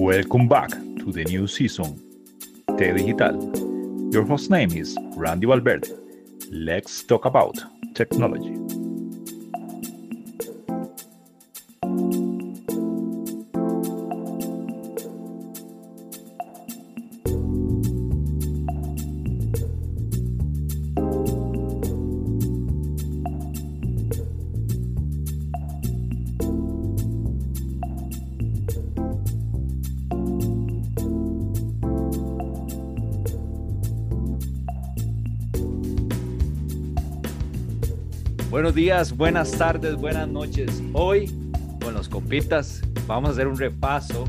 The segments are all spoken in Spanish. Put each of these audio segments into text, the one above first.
Welcome back to the new season, Te Digital. Your host name is Randy Valverde. Let's talk about technology. Días, buenas tardes, buenas noches. Hoy con los compitas vamos a hacer un repaso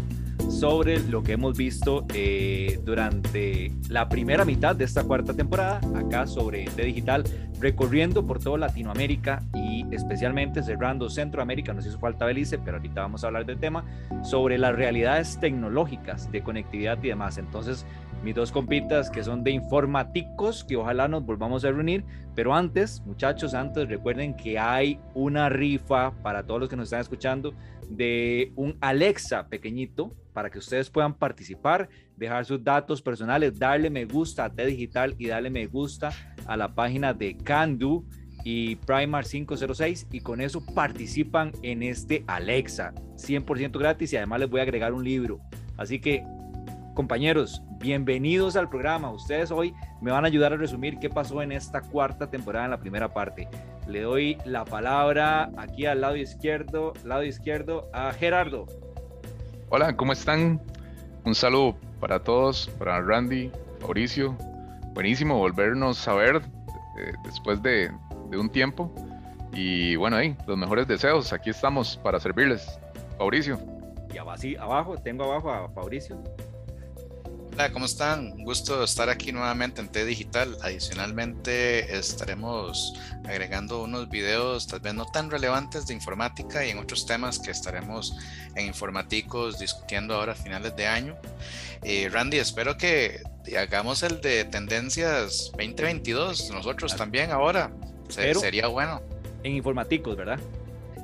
sobre lo que hemos visto eh, durante la primera mitad de esta cuarta temporada, acá sobre T Digital, recorriendo por toda Latinoamérica y especialmente cerrando Centroamérica. Nos hizo falta Belice, pero ahorita vamos a hablar del tema sobre las realidades tecnológicas de conectividad y demás. Entonces, mis dos compitas que son de informáticos, que ojalá nos volvamos a reunir. Pero antes, muchachos, antes recuerden que hay una rifa para todos los que nos están escuchando de un Alexa pequeñito para que ustedes puedan participar, dejar sus datos personales, darle me gusta a T Digital y darle me gusta a la página de Candu y Primar 506 y con eso participan en este Alexa 100% gratis y además les voy a agregar un libro. Así que compañeros, bienvenidos al programa. Ustedes hoy me van a ayudar a resumir qué pasó en esta cuarta temporada en la primera parte. Le doy la palabra aquí al lado izquierdo, lado izquierdo a Gerardo. Hola, ¿cómo están? Un saludo para todos, para Randy, Mauricio. Buenísimo volvernos a ver eh, después de, de, un tiempo. Y bueno, ahí, los mejores deseos. Aquí estamos para servirles. Mauricio. Y así abajo, tengo abajo a Mauricio. Hola, ¿cómo están? Un gusto estar aquí nuevamente en T Digital. Adicionalmente estaremos agregando unos videos tal vez no tan relevantes de informática y en otros temas que estaremos en Informáticos discutiendo ahora a finales de año. Eh, Randy, espero que hagamos el de tendencias 2022, nosotros también ahora. sería bueno. En Informáticos, ¿verdad?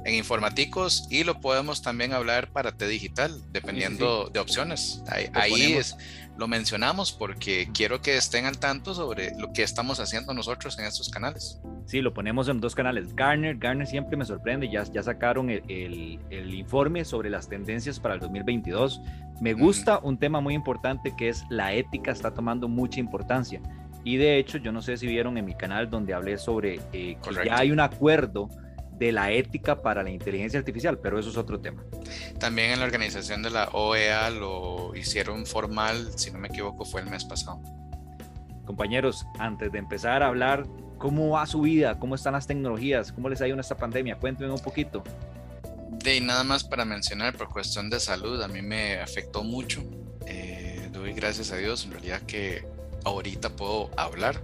en informaticos y lo podemos también hablar para T digital, dependiendo sí, sí. de opciones. Ahí, ahí es, lo mencionamos porque quiero que estén al tanto sobre lo que estamos haciendo nosotros en estos canales. Sí, lo ponemos en dos canales. Garner, Garner siempre me sorprende, ya, ya sacaron el, el, el informe sobre las tendencias para el 2022. Me gusta un tema muy importante que es la ética está tomando mucha importancia. Y de hecho, yo no sé si vieron en mi canal donde hablé sobre eh, que ya hay un acuerdo de la ética para la inteligencia artificial, pero eso es otro tema. También en la organización de la OEA lo hicieron formal, si no me equivoco, fue el mes pasado. Compañeros, antes de empezar a hablar, ¿cómo va su vida? ¿Cómo están las tecnologías? ¿Cómo les ha ido en esta pandemia? Cuéntenme un poquito. De nada más para mencionar, por cuestión de salud, a mí me afectó mucho. Eh, doy gracias a Dios, en realidad que ahorita puedo hablar,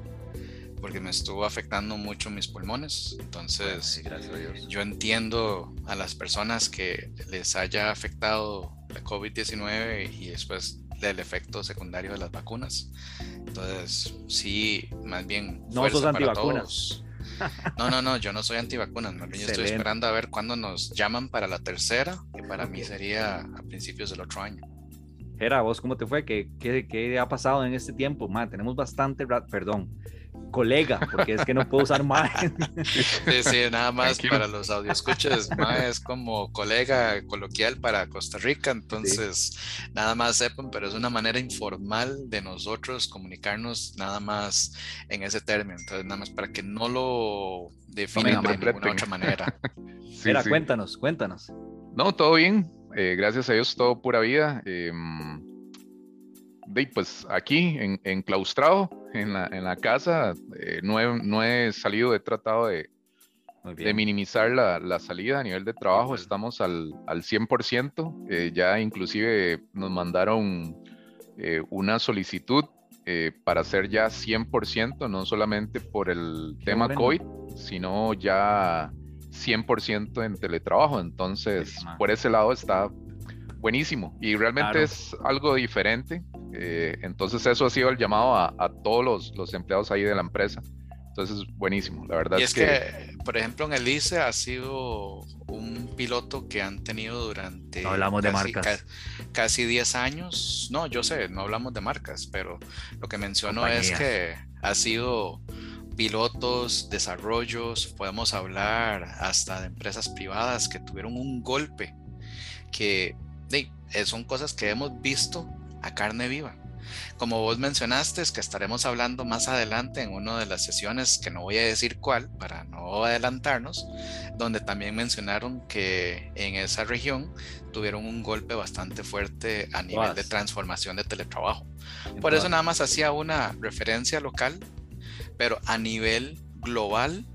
porque me estuvo afectando mucho mis pulmones. Entonces, Ay, yo entiendo a las personas que les haya afectado la COVID-19 y después del efecto secundario de las vacunas. Entonces, sí, más bien. No sos antivacunas. No, no, no, yo no soy antivacunas. Yo estoy esperando a ver cuándo nos llaman para la tercera, que para mí sería a principios del otro año. Era, ¿vos cómo te fue? ¿Qué, qué, qué ha pasado en este tiempo? Man, tenemos bastante, perdón, colega, porque es que no puedo usar más. Sí, sí, nada más Tranquilo. para los audioscuchas, más es como colega coloquial para Costa Rica, entonces sí. nada más sepan, pero es una manera informal de nosotros comunicarnos nada más en ese término, entonces nada más para que no lo definan no de ninguna otra manera. sí, Mira, sí. cuéntanos, cuéntanos. No, todo bien, eh, gracias a Dios, todo pura vida. Eh, de, pues aquí, en, enclaustrado en la, en la casa, eh, no, he, no, he, salido, he tratado de, de minimizar la, la, salida a nivel de trabajo, estamos al, al 100%, eh, ya inclusive nos mandaron eh, una solicitud eh, para ser ya 100%, no solamente por el Qué tema bueno. COVID, sino ya 100% en teletrabajo, entonces por ese lado está buenísimo y realmente claro. es algo diferente. Eh, entonces eso ha sido el llamado a, a todos los, los, empleados ahí de la empresa Entonces, buenísimo, la verdad. Y es, que... por ejemplo, en el ICE ha sido un piloto que han tenido durante... hablamos de marcas. casi 10 años. No, yo sé, no hablamos de marcas, pero lo que menciono es que ha sido pilotos, desarrollos, podemos hablar hasta de empresas privadas que tuvieron un golpe, que son cosas que hemos visto a carne viva. Como vos mencionaste, es que estaremos hablando más adelante en una de las sesiones, que no voy a decir cuál para no adelantarnos, donde también mencionaron que en esa región tuvieron un golpe bastante fuerte a nivel de transformación de teletrabajo. Por eso nada más hacía una referencia local, pero a nivel global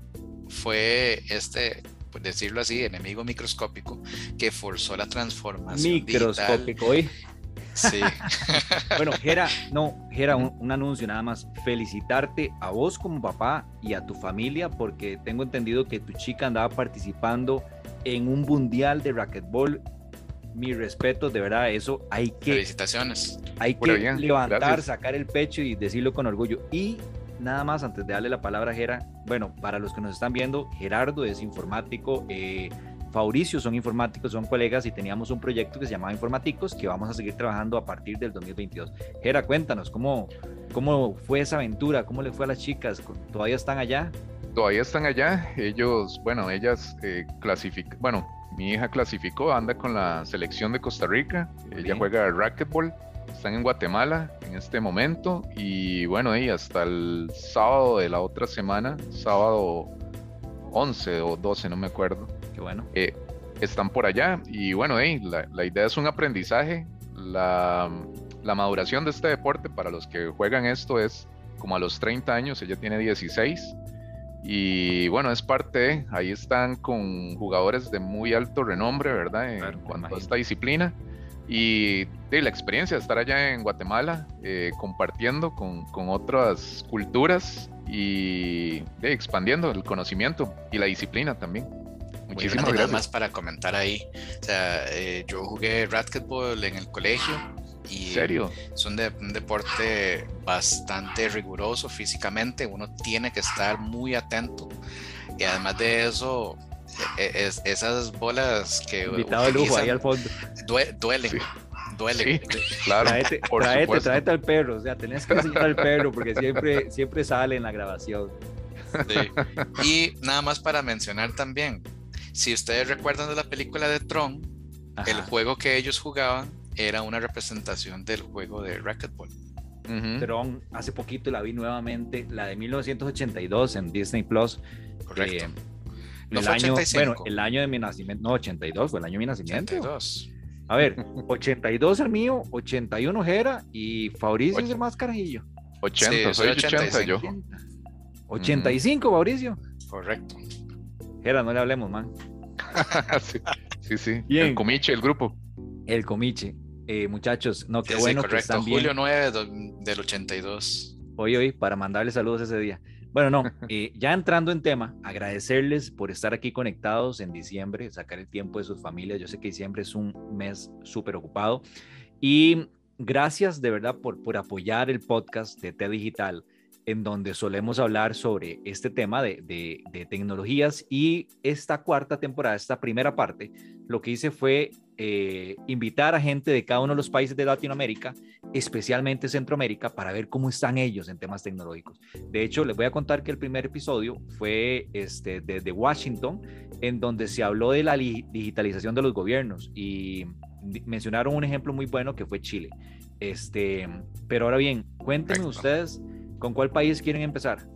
fue este por decirlo así, enemigo microscópico que forzó la transformación microscópico, digital. Sí. bueno, Gera, no, Gera, un, anuncio nada más. Felicitarte a vos como papá y a tu familia porque tengo entendido que tu chica andaba participando en un mundial de racquetball. Mi respeto, de verdad, eso hay que. Felicitaciones. Hay que levantar, sacar el pecho y decirlo con orgullo. Y nada más antes de darle la palabra a Gera, bueno, para los que nos están viendo, Gerardo es informático, eh, Fabricio son informáticos, son colegas y teníamos un proyecto que se llamaba Informáticos que vamos a seguir trabajando a partir del 2022. Gera, cuéntanos, ¿cómo, cómo fue esa aventura? ¿Cómo le fue a las chicas? ¿Todavía están allá? Todavía están allá. Ellos, bueno, ellas eh, clasifican, bueno, mi hija clasificó, anda con la selección de Costa Rica, ella juega racquetball, están en Guatemala en este momento y bueno, y hasta el sábado de la otra semana, sábado 11 o 12, no me acuerdo, bueno. Eh, están por allá y bueno, la, idea es un aprendizaje. La, maduración de este deporte para los que juegan esto es como a los 30 años, ella tiene 16. Y bueno, es parte, ahí están con jugadores de muy alto renombre, ¿verdad? En cuanto a esta disciplina. Y de la experiencia de estar allá en Guatemala, eh, compartiendo con, con, otras culturas y expandiendo el conocimiento y la disciplina también. Muchísimas gracias. Nada más para comentar ahí. O sea, eh, yo jugué racquetball en el colegio. Y serio? Es un, deporte bastante riguroso físicamente. Uno tiene que estar muy atento. Y además de eso, e, esas bolas que. Invitado de lujo ahí al fondo. duelen. Duelen. claro. Traete, traete, traete, al perro. O sea, tenés que enseñar al perro porque siempre, siempre sale en la grabación. Sí. Y nada más para mencionar también, si ustedes recuerdan de la película de Tron, el juego que ellos jugaban era una representación del juego de racquetball. Tron, hace poquito la vi nuevamente, la de 1982 en Disney Plus. Correcto. Eh, el año, bueno, el año de mi nacimiento, no, 82, fue el año de mi nacimiento. 82. A ver, 82 el mío, 81 Jera y Fabricio es el más carajillo. 80, soy 80 yo. 85, Fabricio. Correcto. Jera, no le hablemos, man. sí, sí, El comiche, el grupo. El comiche. Eh, muchachos, no, qué bueno que están bien. Julio 9 del 82. Hoy, hoy, para mandarles saludos ese día. Bueno, no, eh, ya entrando en tema, agradecerles por estar aquí conectados en diciembre, sacar el tiempo de sus familias. Yo sé que diciembre es un mes súper ocupado. Y gracias de verdad por, por apoyar el podcast de T Digital en donde solemos hablar sobre este tema de, tecnologías y esta cuarta temporada, esta primera parte, lo que hice fue eh, invitar a gente de cada uno de los países de Latinoamérica, especialmente Centroamérica, para ver cómo están ellos en temas tecnológicos. De hecho, les voy a contar que el primer episodio fue este, desde Washington, en donde se habló de la digitalización de los gobiernos y mencionaron un ejemplo muy bueno que fue Chile. Este, pero ahora bien, cuéntenme ustedes ¿Con cuál país quieren empezar?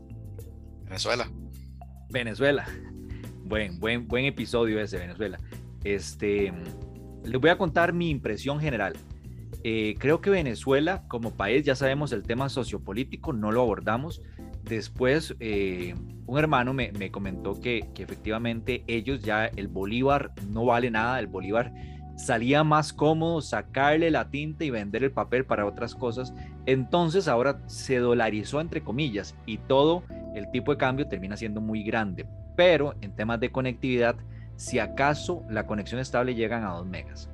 Venezuela. Venezuela. Buen, buen, buen episodio ese, Venezuela. Este, les voy a contar mi impresión general. Eh, creo que Venezuela, como país, ya sabemos el tema sociopolítico, no lo abordamos. Después, eh, un hermano me, me comentó que, que, efectivamente ellos ya, el Bolívar no vale nada, el Bolívar salía más cómodo sacarle la tinta y vender el papel para otras cosas. Entonces ahora se dolarizó entre comillas y todo el tipo de cambio termina siendo muy grande. Pero en temas de conectividad, si acaso la conexión estable llegan a 2 megas.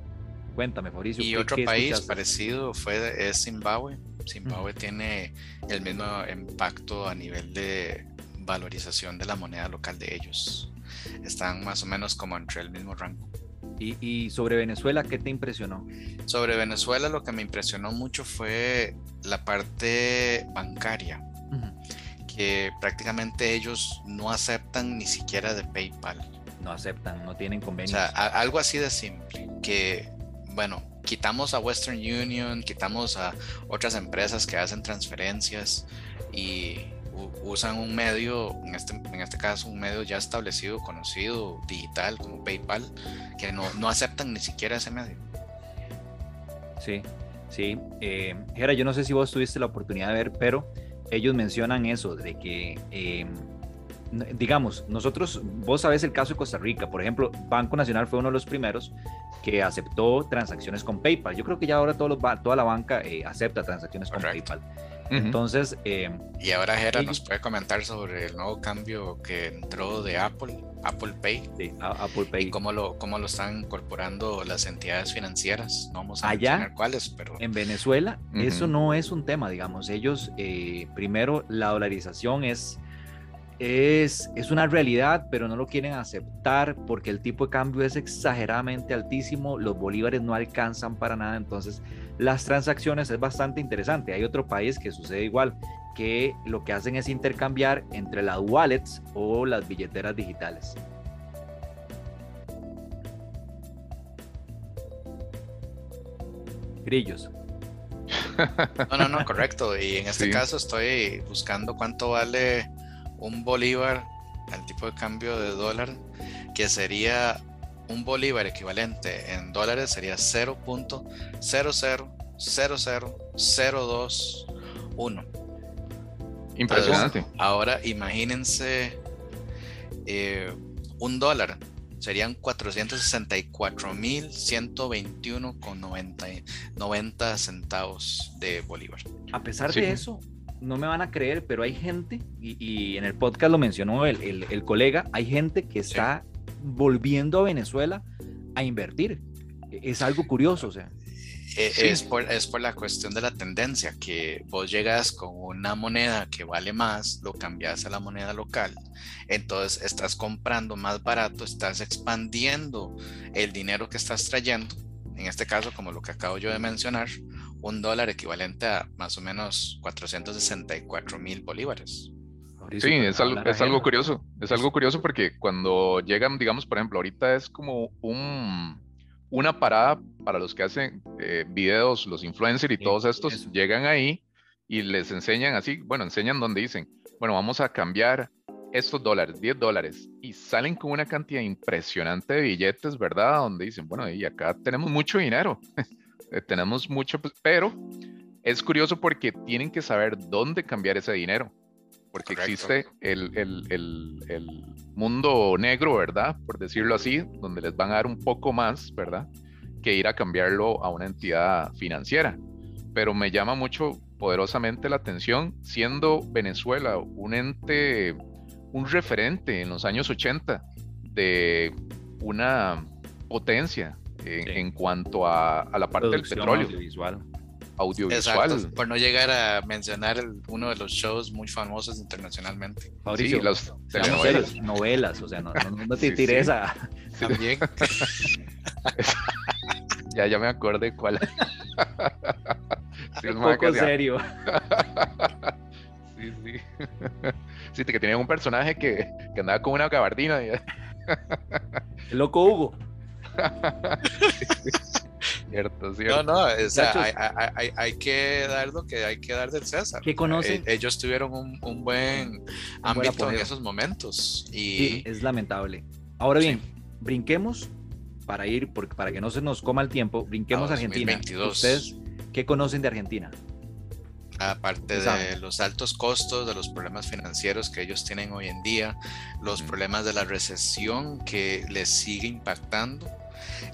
Cuéntame, Fabricio. Y otro país parecido fue es Zimbabue. Zimbabue tiene el mismo impacto a nivel de, valorización de la moneda local de ellos. Están más o menos como entre el mismo rango. Y, sobre Venezuela, ¿qué te impresionó? Sobre Venezuela lo que me impresionó mucho fue la parte bancaria, que prácticamente ellos no aceptan ni siquiera de PayPal. No aceptan, no tienen convenio. O sea, algo así de simple, que bueno, quitamos a Western Union, quitamos a otras empresas que hacen transferencias y usan un medio, en este, en este caso un medio ya establecido, conocido, digital, como PayPal, que no, no aceptan ni siquiera ese medio. Sí, sí. Eh, yo no sé si vos tuviste la oportunidad de ver, pero ellos mencionan eso, de que, eh, digamos, nosotros, vos sabés el caso de Costa Rica, por ejemplo, Banco Nacional fue uno de los primeros que aceptó transacciones con PayPal. Yo creo que ya ahora toda la banca eh, acepta transacciones con PayPal. Entonces... Eh, y ahora Jera nos puede comentar sobre el nuevo cambio que entró de Apple, Apple Pay. Sí, Apple Pay. Y cómo lo, cómo lo están incorporando las entidades financieras. No vamos a Allá, cuáles, pero... En Venezuela eso no es un tema, digamos. Ellos, eh, primero, la dolarización es... Es, es, una realidad, pero no lo quieren aceptar porque el tipo de cambio es exageradamente altísimo, los bolívares no alcanzan para nada, entonces las transacciones es bastante interesante. Hay otro país que sucede igual, que lo que hacen es intercambiar entre las wallets o las billeteras digitales. Grillos. No, no, no, correcto. Y en este caso estoy buscando cuánto vale un bolívar al tipo de cambio de dólar, que sería un bolívar equivalente en dólares sería 0.0000002.1. Impresionante. ahora imagínense eh, un dólar. Serían 464.121,90 90 centavos de bolívar. A pesar de eso, no me van a creer, pero hay gente, y, en el podcast lo mencionó el, colega, hay gente que está volviendo a Venezuela a invertir. Es algo curioso, o sea. E, es, por, es por la cuestión de la tendencia, que vos llegas con una moneda que vale más, lo cambias a la moneda local, entonces estás comprando más barato, estás expandiendo el dinero que estás trayendo, en este caso como lo que acabo yo de mencionar, un dólar equivalente a más o menos 464 mil bolívares. Sí, es algo, es algo curioso. Es algo curioso porque cuando llegan, digamos, por ejemplo, ahorita es como un, una parada para los que hacen eh, videos, los influencers y todos estos, llegan ahí y les enseñan así, bueno, enseñan donde dicen, bueno, vamos a cambiar estos dólares, 10 dólares, y salen con una cantidad impresionante de billetes, ¿verdad? Donde dicen, bueno, y acá tenemos mucho dinero, eh, tenemos mucho, pues, pero es curioso porque tienen que saber dónde cambiar ese dinero porque existe el, el, el, el, mundo negro, ¿verdad? Por decirlo así, donde les van a dar un poco más, ¿verdad? Que ir a cambiarlo a una entidad financiera. Pero me llama mucho poderosamente la atención, siendo Venezuela un ente, un referente en los años 80 de una potencia en, cuanto a, a, la parte del petróleo audiovisual. Por no llegar a mencionar uno de los shows muy famosos internacionalmente. Mauricio, sí, las telenovelas. novelas, o sea, no, no, te tires a... También. ya, ya me acordé cuál. sí, un poco serio. sí, sí. Sí, que tenía un personaje que, que andaba con una gabardina. Y... El loco Hugo. Cierto, cierto. No, no, o sea, hay, hay, que dar lo que hay que dar del César. ¿Qué conocen? Eh, ellos tuvieron un, un buen ámbito en esos momentos. Y... es lamentable. Ahora bien, brinquemos para ir, para que no se nos coma el tiempo, brinquemos a Argentina. ¿Ustedes qué conocen de Argentina? Aparte de los altos costos, de los problemas financieros que ellos tienen hoy en día, los problemas de la recesión que les sigue impactando,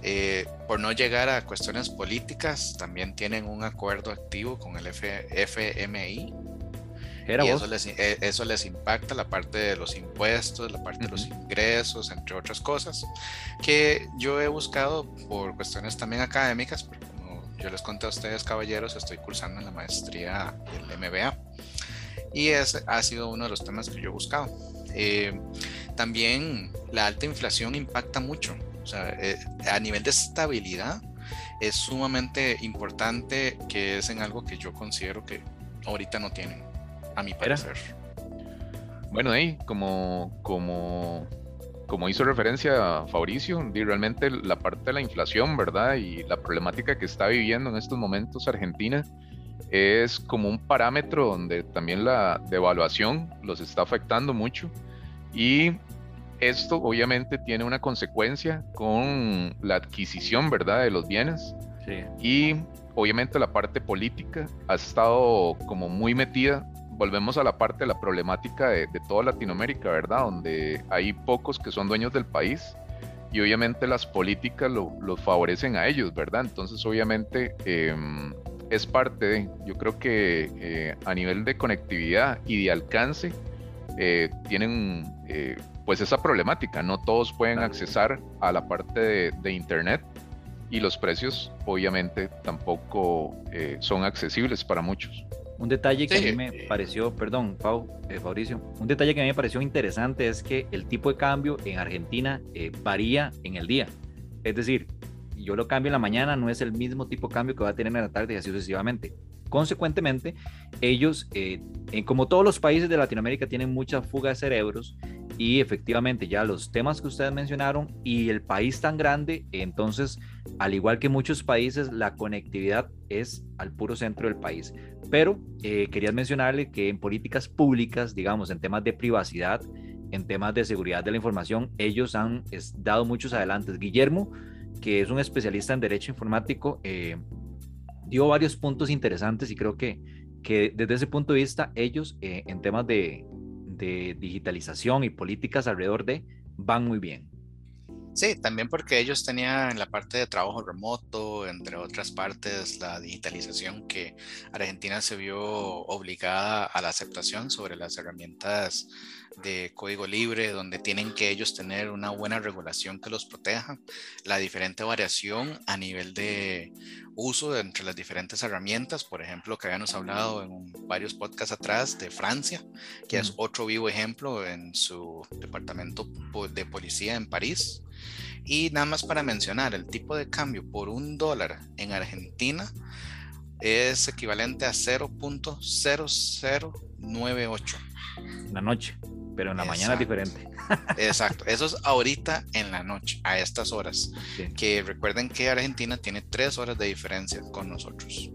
eh, por no llegar a cuestiones políticas, también tienen un acuerdo activo con el FMI. y eso les, eh, eso les, impacta la parte de los impuestos, la parte de los ingresos, entre otras cosas, que yo he buscado por cuestiones también académicas, porque yo les conté a ustedes, caballeros, estoy cursando en la maestría del MBA. Y ese ha sido uno de los temas que yo he buscado. Eh, también la alta inflación impacta mucho. O sea, eh, a nivel de estabilidad es sumamente importante que es en algo que yo considero que ahorita no tienen, a mi parecer. Bueno, ahí, como, como, como hizo referencia Fabricio, realmente la parte de la inflación, ¿verdad? Y la problemática que está viviendo en estos momentos Argentina es como un parámetro donde también la devaluación los está afectando mucho. Y esto obviamente tiene una consecuencia con la adquisición, ¿verdad?, de los bienes. Sí. Y obviamente la parte política ha estado como muy metida volvemos a la parte de la problemática de, toda Latinoamérica, ¿verdad? Donde hay pocos que son dueños del país y obviamente las políticas los favorecen a ellos, ¿verdad? Entonces obviamente em, es parte de, yo creo que eh, a nivel de conectividad y de alcance eh, tienen eh, pues esa problemática, no todos pueden accesar a la parte de, de Internet y los precios obviamente tampoco son accesibles para muchos. Un detalle que a mí me pareció, perdón, Pau, eh, Fabricio, un detalle que a mí me pareció interesante es que el tipo de cambio en Argentina eh, varía en el día. Es decir, yo lo cambio en la mañana, no es el mismo tipo de cambio que va a tener en la tarde y así sucesivamente. Consecuentemente, ellos, eh, como todos los países de Latinoamérica, tienen mucha fuga de cerebros y efectivamente ya los temas que ustedes mencionaron y el país tan grande, entonces, al igual que muchos países, la conectividad es al puro centro del país. Pero eh, quería mencionarle que en políticas públicas, digamos, en temas de privacidad, en temas de seguridad de la información, ellos han dado muchos adelantos. Guillermo, que es un especialista en derecho informático, eh, dio varios puntos interesantes y creo que, que desde ese punto de vista ellos eh, en temas de, de digitalización y políticas alrededor de van muy bien. Sí, también porque ellos tenían la parte de trabajo remoto, entre otras partes, la digitalización que Argentina se vio obligada a la aceptación sobre las herramientas de código libre, donde tienen que ellos tener una buena regulación que los proteja, la diferente variación a nivel de uso entre las diferentes herramientas, por ejemplo, que habíamos hablado en varios podcasts atrás de Francia, que es otro vivo ejemplo en su departamento de policía en París. Y nada más para mencionar, el tipo de cambio por un dólar en Argentina es equivalente a 0.0098. La noche, pero en la mañana es diferente. Exacto, eso es ahorita en la noche, a estas horas. Que recuerden que Argentina tiene tres horas de diferencia con nosotros.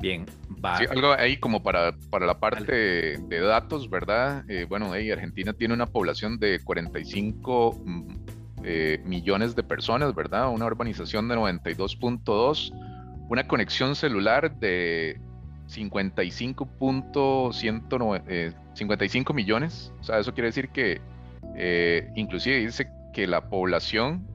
Bien, va. algo ahí como para, para la parte de, datos, ¿verdad? Eh, bueno, Argentina tiene una población de 45 mm, eh, millones de personas, ¿verdad? Una urbanización de 92.2, una conexión celular de 55.155 55 eh, millones. O sea, eso quiere decir que eh, inclusive dice que la población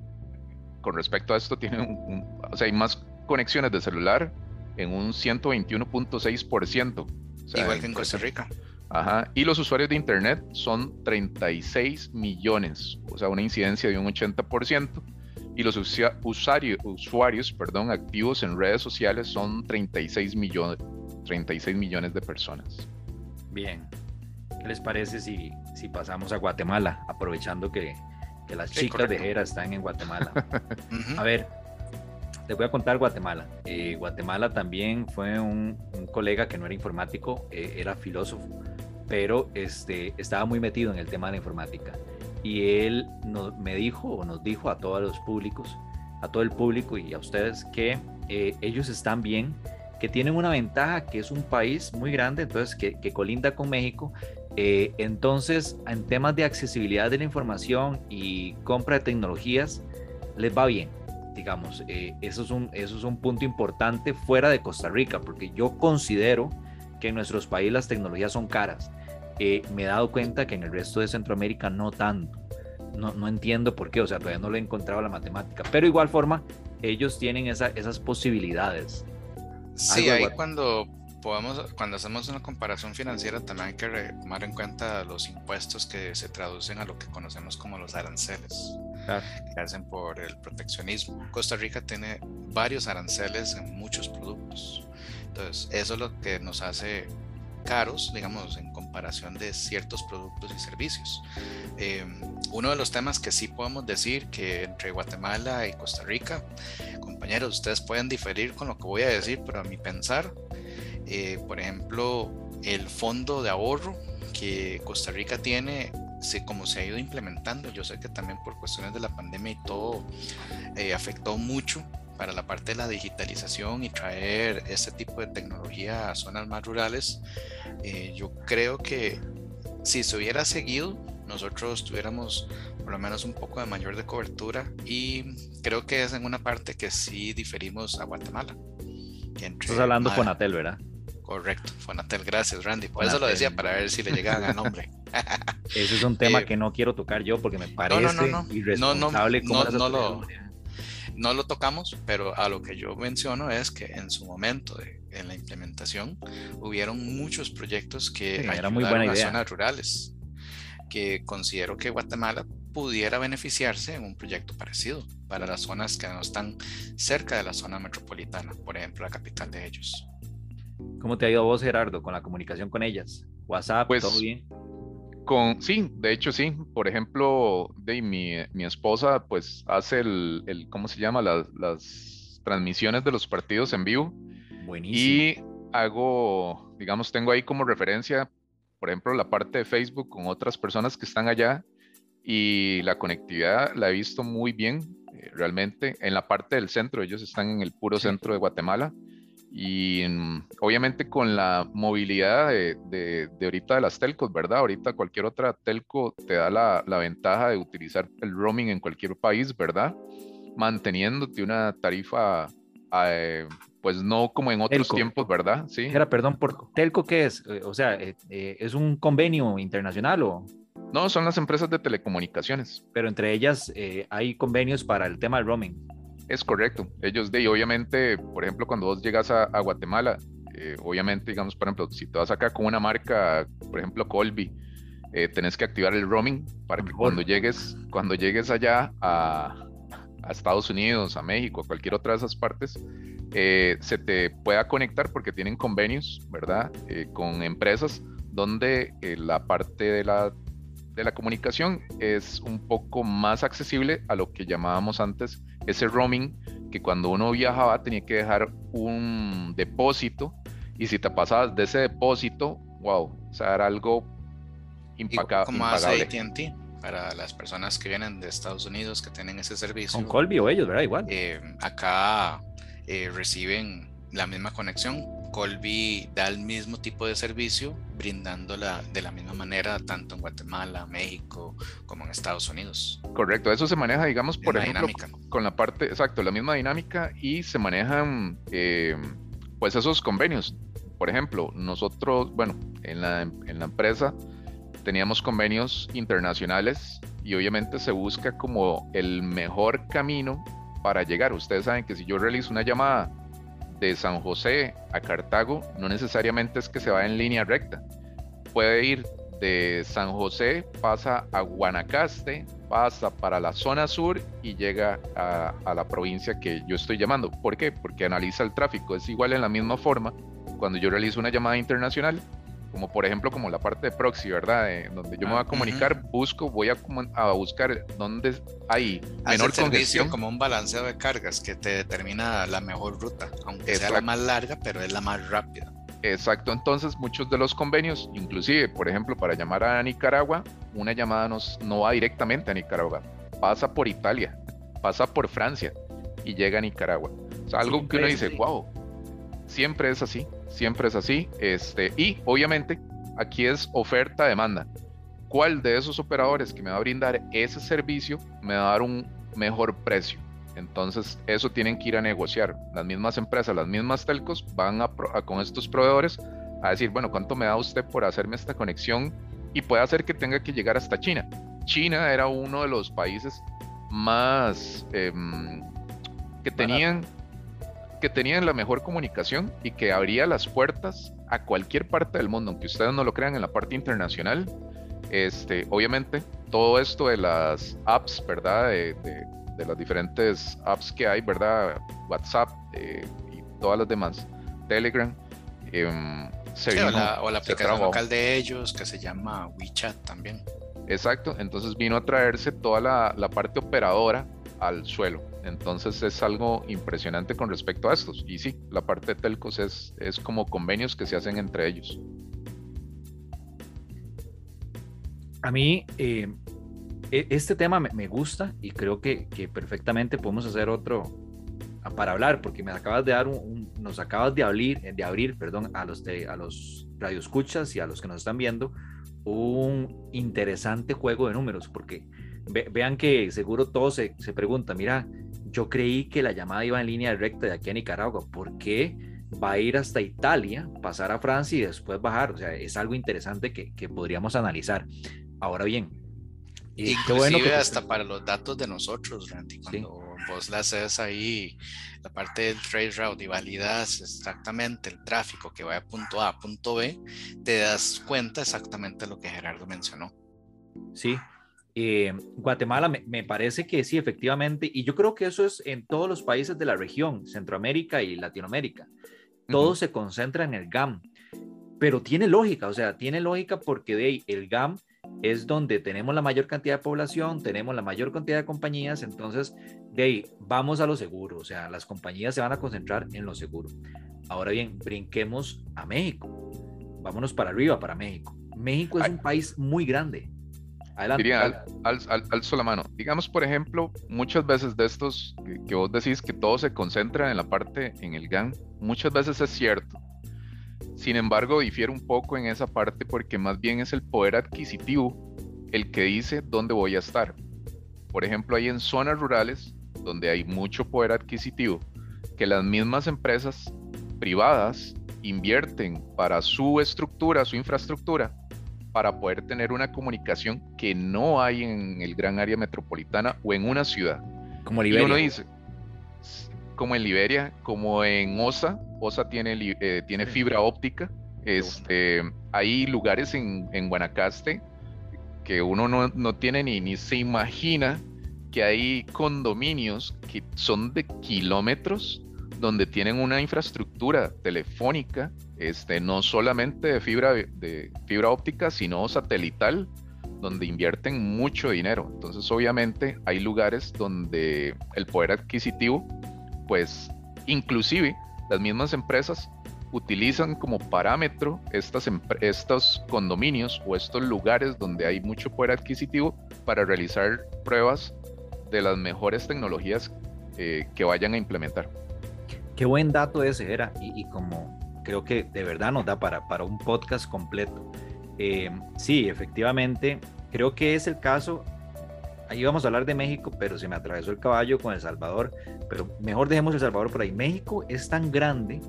con respecto a esto tiene un, o sea, hay más conexiones de celular en un 121.6%. Igual que en Costa Rica. Ajá. Y los usuarios de Internet son 36 millones, o sea, una incidencia de un 80% y los usuarios, usuarios perdón, activos en redes sociales son 36 millones, 36 millones de personas. Bien. ¿Qué les parece si, si pasamos a Guatemala, aprovechando que, que las chicas de Jera están en Guatemala? A ver, les voy a contar Guatemala. Eh, Guatemala también fue un, un, colega que no era informático, eh, era filósofo, pero este, estaba muy metido en el tema de la informática y él nos, me dijo o nos dijo a todos los públicos, a todo el público y a ustedes que eh, ellos están bien, que tienen una ventaja, que es un país muy grande, entonces que, que colinda con México. Eh, entonces, en temas de accesibilidad de la información y compra de tecnologías, les va bien, digamos. Eh, eso, es un, eso es un punto importante fuera de Costa Rica, porque yo considero que en nuestros países las tecnologías son caras eh, me he dado cuenta que en el resto de Centroamérica no tanto. No, no entiendo por qué, o sea, todavía no le he encontrado la matemática, pero igual forma, ellos tienen esa, esas posibilidades. Sí, ahí cuando podemos, cuando hacemos una comparación financiera, también hay que tomar en cuenta los impuestos que se traducen a lo que conocemos como los aranceles, que hacen por el proteccionismo. Costa Rica tiene varios aranceles en muchos productos. Entonces, eso es lo que nos hace caros, digamos, en comparación de ciertos productos y servicios. Eh, uno de los temas que sí podemos decir que entre Guatemala y Costa Rica, compañeros, ustedes pueden diferir con lo que voy a decir, pero a mi pensar, eh, por ejemplo, el fondo de ahorro que Costa Rica tiene, como se ha ido implementando, yo sé que también por cuestiones de la pandemia y todo eh, afectó mucho para la parte de la digitalización y traer este tipo de tecnología a zonas más rurales, eh, yo creo que si se hubiera seguido, nosotros tuviéramos por lo menos un poco de mayor de cobertura y creo que es en una parte que sí diferimos a Guatemala. Estás hablando con Atel, ¿verdad? Correcto, Fonatel, gracias Randy. Por eso lo decía, para ver si le llegaban a nombre. Ese es un tema eh, que no quiero tocar yo porque me parece no, no, no, irresponsable no, no, lo, no lo tocamos, pero a lo que yo menciono es que en su momento de, en la implementación hubieron muchos proyectos que eran muy buena a zonas rurales que considero que Guatemala pudiera beneficiarse en un proyecto parecido para las zonas que no están cerca de la zona metropolitana, por ejemplo, la capital de ellos. ¿Cómo te ha ido vos, Gerardo, con la comunicación con ellas? ¿WhatsApp? Pues, ¿Todo bien? Con, sí, de hecho sí. Por ejemplo, de mi, mi esposa pues hace el, el ¿cómo se llama? Las, las, transmisiones de los partidos en vivo. Buenísimo. Y hago, digamos, tengo ahí como referencia, por ejemplo, la parte de Facebook con otras personas que están allá y la conectividad la he visto muy bien, eh, realmente. En la parte del centro, ellos están en el puro centro de Guatemala y obviamente con la movilidad de, de, ahorita de las telcos, ¿verdad? Ahorita cualquier otra telco te da la, la, ventaja de utilizar el roaming en cualquier país, ¿verdad? Manteniéndote una tarifa, eh, pues no como en otros tiempos, ¿verdad? Sí. Era, perdón, por telco, ¿qué es? Eh, o sea, eh, ¿es un convenio internacional o...? No, son las empresas de telecomunicaciones. Pero entre ellas hay convenios para el tema del roaming. Es correcto. Ellos de, obviamente, por ejemplo, cuando vos llegas a, Guatemala, eh, obviamente, digamos, por ejemplo, si te vas acá con una marca, por ejemplo, Colby, eh, tenés que activar el roaming para que cuando llegues, cuando llegues allá a, Estados Unidos, a México, a cualquier otra de esas partes, eh, se te pueda conectar porque tienen convenios, ¿verdad? con empresas donde la parte de la de la comunicación es un poco más accesible a lo que llamábamos antes ese roaming, que cuando uno viajaba tenía que dejar un depósito y si te pasabas de ese depósito, wow, o sea, era algo impacable. Como hace AT&T para las personas que vienen de Estados Unidos que tienen ese servicio. Con Colby o ellos, ¿verdad? Igual. Eh, acá eh, reciben la misma conexión Colby da el mismo tipo de servicio, brindándola de la misma manera tanto en Guatemala, México, como en Estados Unidos. Correcto, eso se maneja, digamos, por ejemplo, con la parte, exacto, la misma dinámica y se manejan, eh, pues, esos convenios. Por ejemplo, nosotros, bueno, en la, en la empresa teníamos convenios internacionales y obviamente se busca como el mejor camino para llegar. Ustedes saben que si yo realizo una llamada de San José a Cartago no necesariamente es que se va en línea recta. Puede ir de San José, pasa a Guanacaste, pasa para la zona sur y llega a, a, la provincia que yo estoy llamando. ¿Por qué? Porque analiza el tráfico. Es igual en la misma forma cuando yo realizo una llamada internacional como por ejemplo como la parte de proxy, ¿verdad? donde yo me voy a comunicar, busco, voy a, a buscar dónde hay menor congestión. como un balanceo de cargas que te determina la mejor ruta, aunque sea la más larga, pero es la más rápida. Exacto, entonces muchos de los convenios, inclusive, por ejemplo, para llamar a Nicaragua, una llamada nos, no va directamente a Nicaragua, pasa por Italia, pasa por Francia y llega a Nicaragua. O sea, algo que uno dice, wow, siempre es así siempre es así. Este, y obviamente aquí es oferta-demanda. ¿Cuál de esos operadores que me va a brindar ese servicio me va a dar un mejor precio? Entonces, eso tienen que ir a negociar. Las mismas empresas, las mismas telcos van a, con estos proveedores a decir, bueno, ¿cuánto me da usted por hacerme esta conexión? Y puede hacer que tenga que llegar hasta China. China era uno de los países más em, que tenían que tenían la mejor comunicación y que abría las puertas a cualquier parte del mundo, aunque ustedes no lo crean en la parte internacional. Este, obviamente, todo esto de las apps, ¿verdad? De, de, las diferentes apps que hay, ¿verdad? WhatsApp eh, y todas las demás, Telegram, em, se o, la, aplicación local de ellos que se llama WeChat también. Exacto, entonces vino a traerse toda la, la parte operadora al suelo. Entonces es algo impresionante con respecto a estos. Y sí, la parte de telcos es, es como convenios que se hacen entre ellos. A mí, eh, e, este tema me, gusta y creo que, que, perfectamente podemos hacer otro para hablar, porque me acabas de dar un, nos acabas de abrir, de abrir, perdón, a los de, a los radioescuchas y a los que nos están viendo, un interesante juego de números, porque vean que seguro todos se, se preguntan, mira, yo creí que la llamada iba en línea recta de aquí a Nicaragua, ¿por qué va a ir hasta Italia, pasar a Francia y después bajar? O sea, es algo interesante que, que podríamos analizar. Ahora bien, Inclusive bueno hasta para los datos de nosotros, Randy, cuando vos le haces ahí la parte del trade route y validas exactamente el tráfico que va de punto A a punto B, te das cuenta exactamente lo que Gerardo mencionó. Sí, eh, Guatemala me, parece que sí, efectivamente, y yo creo que eso es en todos los países de la región, Centroamérica y Latinoamérica. Todo se concentra en el GAM, pero tiene lógica, o sea, tiene lógica porque de el GAM es donde tenemos la mayor cantidad de población, tenemos la mayor cantidad de compañías, entonces de ahí vamos a lo seguro, o sea, las compañías se van a concentrar en lo seguro. Ahora bien, brinquemos a México, vámonos para arriba, para México. México es un país muy grande. Adelante. Al, alzo la mano. Digamos, por ejemplo, muchas veces de estos que, que vos decís que todo se concentra en la parte, en el GAN, muchas veces es cierto sin embargo, difiere un poco en esa parte porque más bien es el poder adquisitivo el que dice dónde voy a estar. Por ejemplo, hay en zonas rurales donde hay mucho poder adquisitivo que las mismas empresas privadas invierten para su estructura, su infraestructura, para poder tener una comunicación que no hay en el gran área metropolitana o en una ciudad. Como Liberia. uno dice, como en Liberia, como en OSA, OSA tiene, eh, tiene fibra óptica. Este, hay lugares en, en, Guanacaste que uno no, no tiene ni, ni se imagina que hay condominios que son de kilómetros donde tienen una infraestructura telefónica, este, no solamente de fibra, de fibra óptica, sino satelital, donde invierten mucho dinero. Entonces, obviamente, hay lugares donde el poder adquisitivo, pues, inclusive las mismas empresas utilizan como parámetro estas, estos condominios o estos lugares donde hay mucho poder adquisitivo para realizar pruebas de las mejores tecnologías eh, que vayan a implementar. Qué buen dato ese era y, como creo que de verdad nos da para, para un podcast completo. Eh, sí, efectivamente, creo que es el caso ahí vamos a hablar de México, pero se me atravesó el caballo con El Salvador, pero mejor dejemos El Salvador por ahí. México es tan grande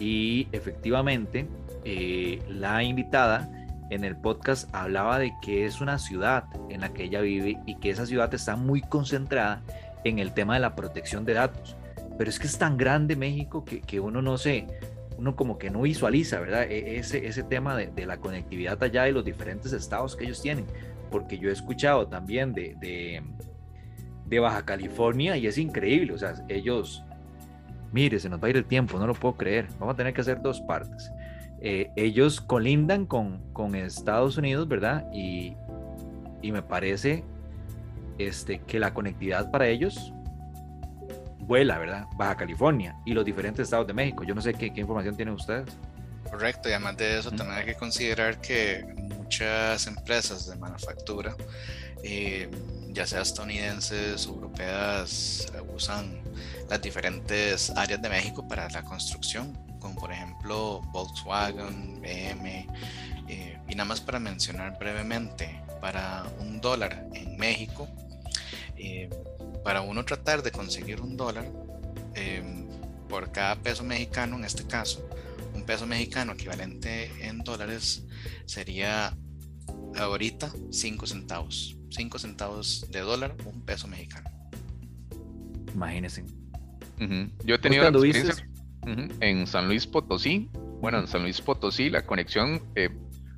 y efectivamente eh, la invitada en el podcast hablaba de que es una ciudad en la que ella vive y que esa ciudad está muy concentrada en el tema de la protección de datos. Pero es que es tan grande México que, que uno no sé, uno como que no visualiza, ¿verdad? E, ese, ese tema de, de, la conectividad allá de los diferentes estados que ellos tienen porque yo he escuchado también de, de, Baja California y es increíble, o sea, ellos, mire, se nos va a ir el tiempo, no lo puedo creer, vamos a tener que hacer dos partes. Eh, ellos colindan con, con, Estados Unidos, ¿verdad? Y, y, me parece este, que la conectividad para ellos vuela, ¿verdad? Baja California y los diferentes estados de México. Yo no sé qué, qué información tienen ustedes. Correcto, y además de eso, también hay que considerar que muchas empresas de manufactura, eh, ya sea estadounidenses o europeas, usan las diferentes áreas de México para la construcción, como por ejemplo Volkswagen, BM, eh, y nada más para mencionar brevemente, para un dólar en México, eh, para uno tratar de conseguir un dólar por cada peso mexicano, en este caso, un peso mexicano equivalente en dólares sería ahorita 5 centavos. 5 centavos de dólar, un peso mexicano. Imagínense. Yo he tenido experiencia en San Luis Potosí. Bueno, en San Luis Potosí la conexión... Eh,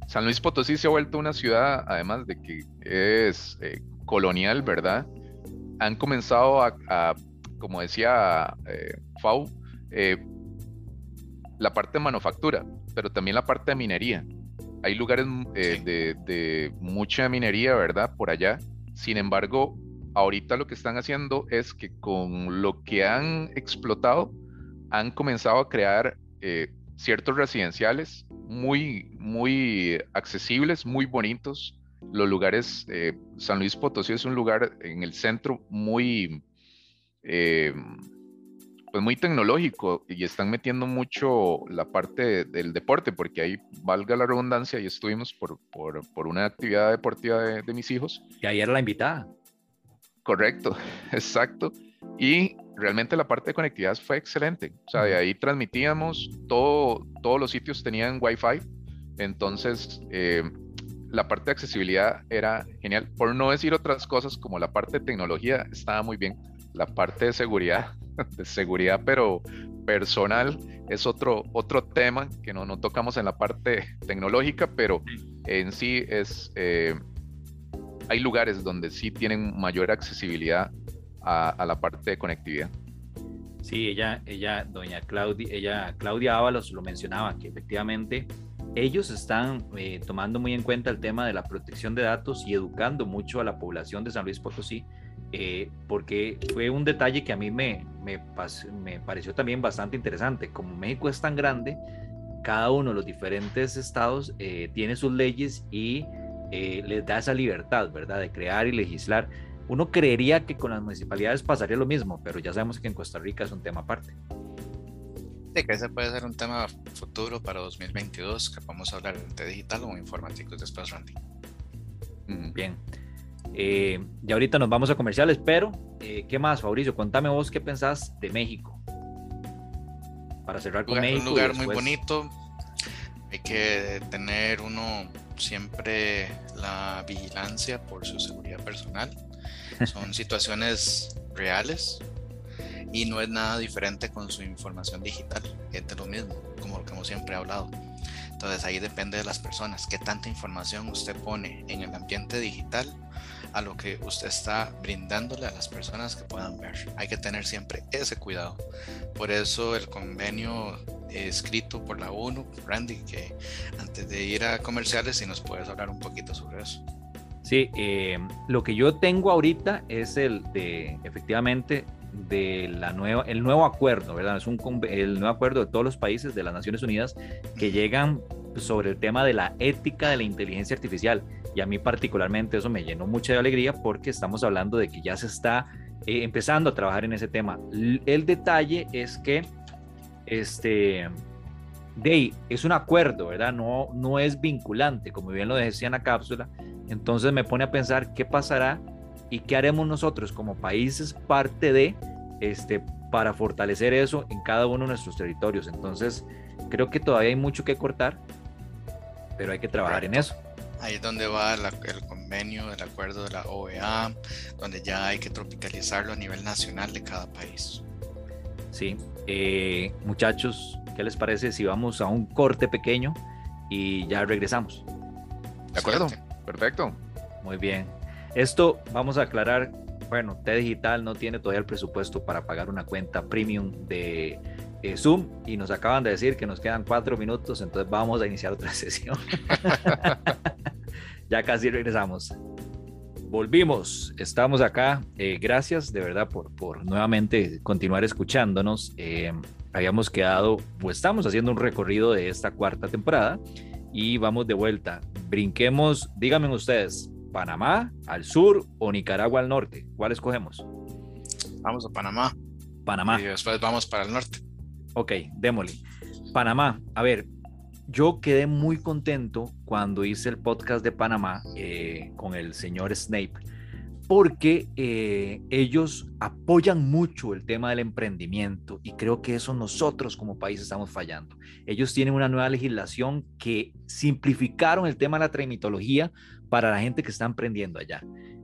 San Luis Potosí se ha vuelto una ciudad, además de que es eh, colonial, ¿verdad? Han comenzado a, como decía eh, Fau, la parte de manufactura, pero también la parte de minería. Hay lugares eh, de, de mucha minería, ¿verdad? Por allá. Sin embargo, ahorita lo que están haciendo es que con lo que han explotado, han comenzado a crear eh, ciertos residenciales muy, muy accesibles, muy bonitos. Los lugares, eh, San Luis Potosí es un lugar en el centro muy, eh, pues muy tecnológico y están metiendo mucho la parte del deporte, porque ahí, valga la redundancia, y estuvimos por, por, por una actividad deportiva de, de mis hijos. Y ayer la invitada. Correcto, exacto. Y realmente la parte de conectividad fue excelente. O sea, de ahí transmitíamos, todo, todos los sitios tenían Wi-Fi. Entonces, eh, la parte de accesibilidad era genial. Por no decir otras cosas como la parte de tecnología estaba muy bien. La parte de seguridad, de seguridad, pero personal, es otro, otro tema que no, no tocamos en la parte tecnológica, pero en sí es... Eh, hay lugares donde sí tienen mayor accesibilidad a, la parte de conectividad. Sí, ella, ella, doña Claudia, ella, Claudia Ábalos lo mencionaba, que efectivamente ellos están eh, tomando muy en cuenta el tema de la protección de datos y educando mucho a la población de San Luis Potosí, eh, porque fue un detalle que a mí me, me, pareció también bastante interesante. Como México es tan grande, cada uno de los diferentes estados eh, tiene sus leyes y les da esa libertad, ¿verdad? De crear y legislar. Uno creería que con las municipalidades pasaría lo mismo, pero ya sabemos que en Costa Rica es un tema aparte. Sí, que ese puede ser un tema futuro para 2022, que podemos hablar de digital o informáticos después, Randy. Bien. Eh, ya ahorita nos vamos a comerciales, pero eh, ¿qué más, Fabricio? Contame vos qué pensás de México. Para cerrar con México. Un lugar muy bonito. Hay que tener uno siempre la vigilancia por su seguridad personal. Son situaciones reales y no es nada diferente con su información digital, es de lo mismo, como lo que hemos siempre hablado. Entonces ahí depende de las personas, qué tanta información usted pone en el ambiente digital a lo que usted está brindándole a las personas que puedan ver. Hay que tener siempre ese cuidado. Por eso el convenio escrito por la ONU, Randy, que antes de ir a comerciales, si nos puedes hablar un poquito sobre eso. Sí, eh, lo que yo tengo ahorita es el de, efectivamente, de la nueva, el nuevo acuerdo, ¿verdad? Es un, el nuevo acuerdo de todos los países de las Naciones Unidas que llegan sobre el tema de la ética de la inteligencia artificial. Y a mí particularmente eso me llenó mucha alegría porque estamos hablando de que ya se está eh, empezando a trabajar en ese tema. El detalle es que este, de es un acuerdo, ¿verdad? No, no es vinculante, como bien lo decía en la cápsula. Entonces me pone a pensar qué pasará y qué haremos nosotros como países parte de, este, para fortalecer eso en cada uno de nuestros territorios. Entonces, creo que todavía hay mucho que cortar, pero hay que trabajar en eso. Ahí es donde va el convenio, el acuerdo de la OEA, donde ya hay que tropicalizarlo a nivel nacional de cada país. Sí, eh, muchachos, ¿qué les parece si vamos a un corte pequeño y ya regresamos? De acuerdo, perfecto. Muy bien. Esto vamos a aclarar, bueno, T Digital no tiene todavía el presupuesto para pagar una cuenta premium de eh, Zoom y nos acaban de decir que nos quedan cuatro minutos, entonces vamos a iniciar otra sesión. ya casi regresamos. Volvimos, estamos acá. Eh, gracias de verdad por, por nuevamente continuar escuchándonos. Eh, habíamos quedado, pues estamos haciendo un recorrido de esta cuarta temporada y vamos de vuelta. Brinquemos, díganme ustedes, Panamá al sur o Nicaragua al norte. ¿Cuál escogemos? Vamos a Panamá. Panamá. Y después vamos para el norte. Ok, démosle. Panamá, a ver, yo quedé muy contento cuando hice el podcast de Panamá eh, con el señor Snape, porque eh, ellos apoyan mucho el tema del emprendimiento y creo que eso nosotros como país estamos fallando. Ellos tienen una nueva legislación que simplificaron el tema de la tramitología para la gente que está emprendiendo allá.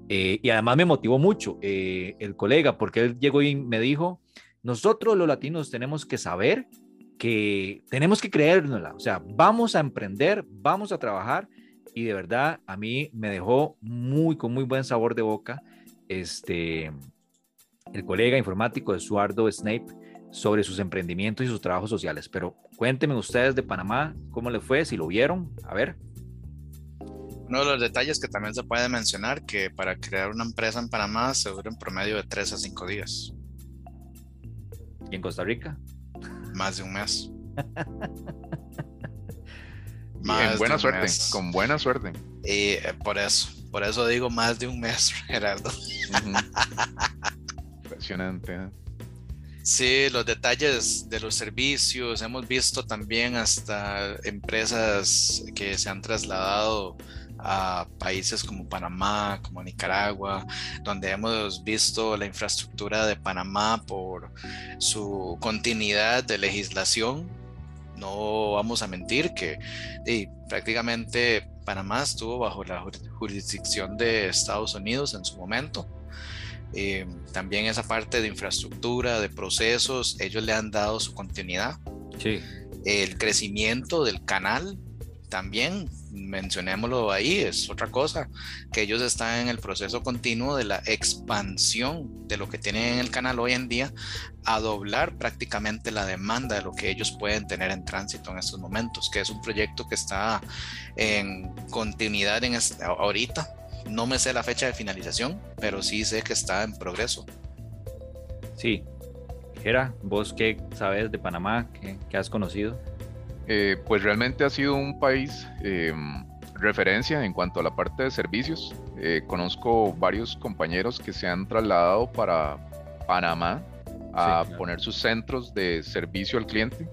Eh, y además me motivó mucho el colega, porque él llegó y me dijo, nosotros los latinos tenemos que saber que tenemos que creérnosla, o sea, vamos a emprender, vamos a trabajar y de verdad a mí me dejó muy con muy buen sabor de boca este el colega informático Eduardo Snape sobre sus emprendimientos y sus trabajos sociales. Pero cuéntenme ustedes de Panamá, ¿cómo le fue? Si lo vieron, a ver. Uno de los detalles que también se puede mencionar, que para crear una empresa en Panamá se dura en promedio de 3 a 5 días. ¿Y en Costa Rica? Más de un mes. Más buena suerte, con buena suerte. Y eh, por eso, por eso digo más de un mes, Gerardo. Impresionante. ¿eh? Sí, los detalles de los servicios. Hemos visto también hasta empresas que se han trasladado a países como Panamá, como Nicaragua, donde hemos visto la infraestructura de Panamá por su continuidad de legislación. No vamos a mentir que prácticamente Panamá estuvo bajo la jurisdicción de Estados Unidos en su momento. Eh, también esa parte de infraestructura, de procesos, ellos le han dado su continuidad. Sí. El crecimiento del canal también, mencionémoslo ahí, es otra cosa, que ellos están en el proceso continuo de la expansión de lo que tienen en el canal hoy en día a doblar prácticamente la demanda de lo que ellos pueden tener en tránsito en estos momentos, que es un proyecto que está en continuidad en ahorita. No me sé la fecha de finalización, pero sí sé que está en progreso. Sí. Gera, vos qué sabes de Panamá, qué, qué has conocido? Eh, pues realmente ha sido un país em, referencia en cuanto a la parte de servicios. Eh, conozco varios compañeros que se han trasladado para Panamá a poner sus centros de servicio al cliente.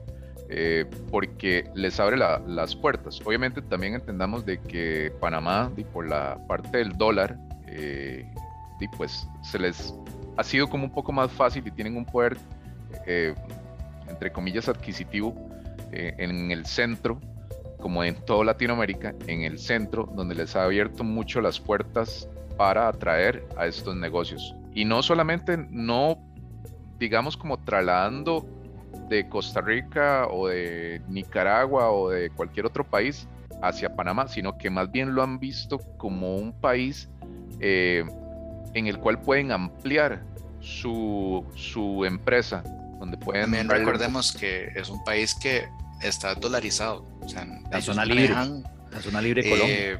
Eh, porque les abre las puertas. Obviamente también entendamos de que Panamá, y por la parte del dólar, y pues se les ha sido como un poco más fácil y tienen un poder, entre comillas, adquisitivo eh, en el centro, como en toda Latinoamérica, en el centro, donde les ha abierto mucho las puertas para atraer a estos negocios. Y no solamente, no, digamos, como trasladando de Costa Rica o de Nicaragua o de cualquier otro país hacia Panamá, sino que más bien lo han visto como un país eh, en el cual pueden ampliar su, su empresa, donde pueden... También recordemos que es un país que está dolarizado. O sea, la zona libre. la zona libre Colombia. Eh,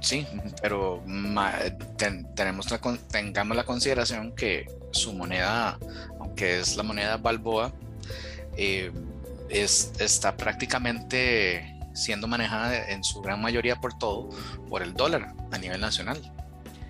sí, pero tenemos la, tengamos la consideración que su moneda, aunque es la moneda Balboa, eh, es, está prácticamente siendo manejada en su gran mayoría por todo por el dólar a nivel nacional.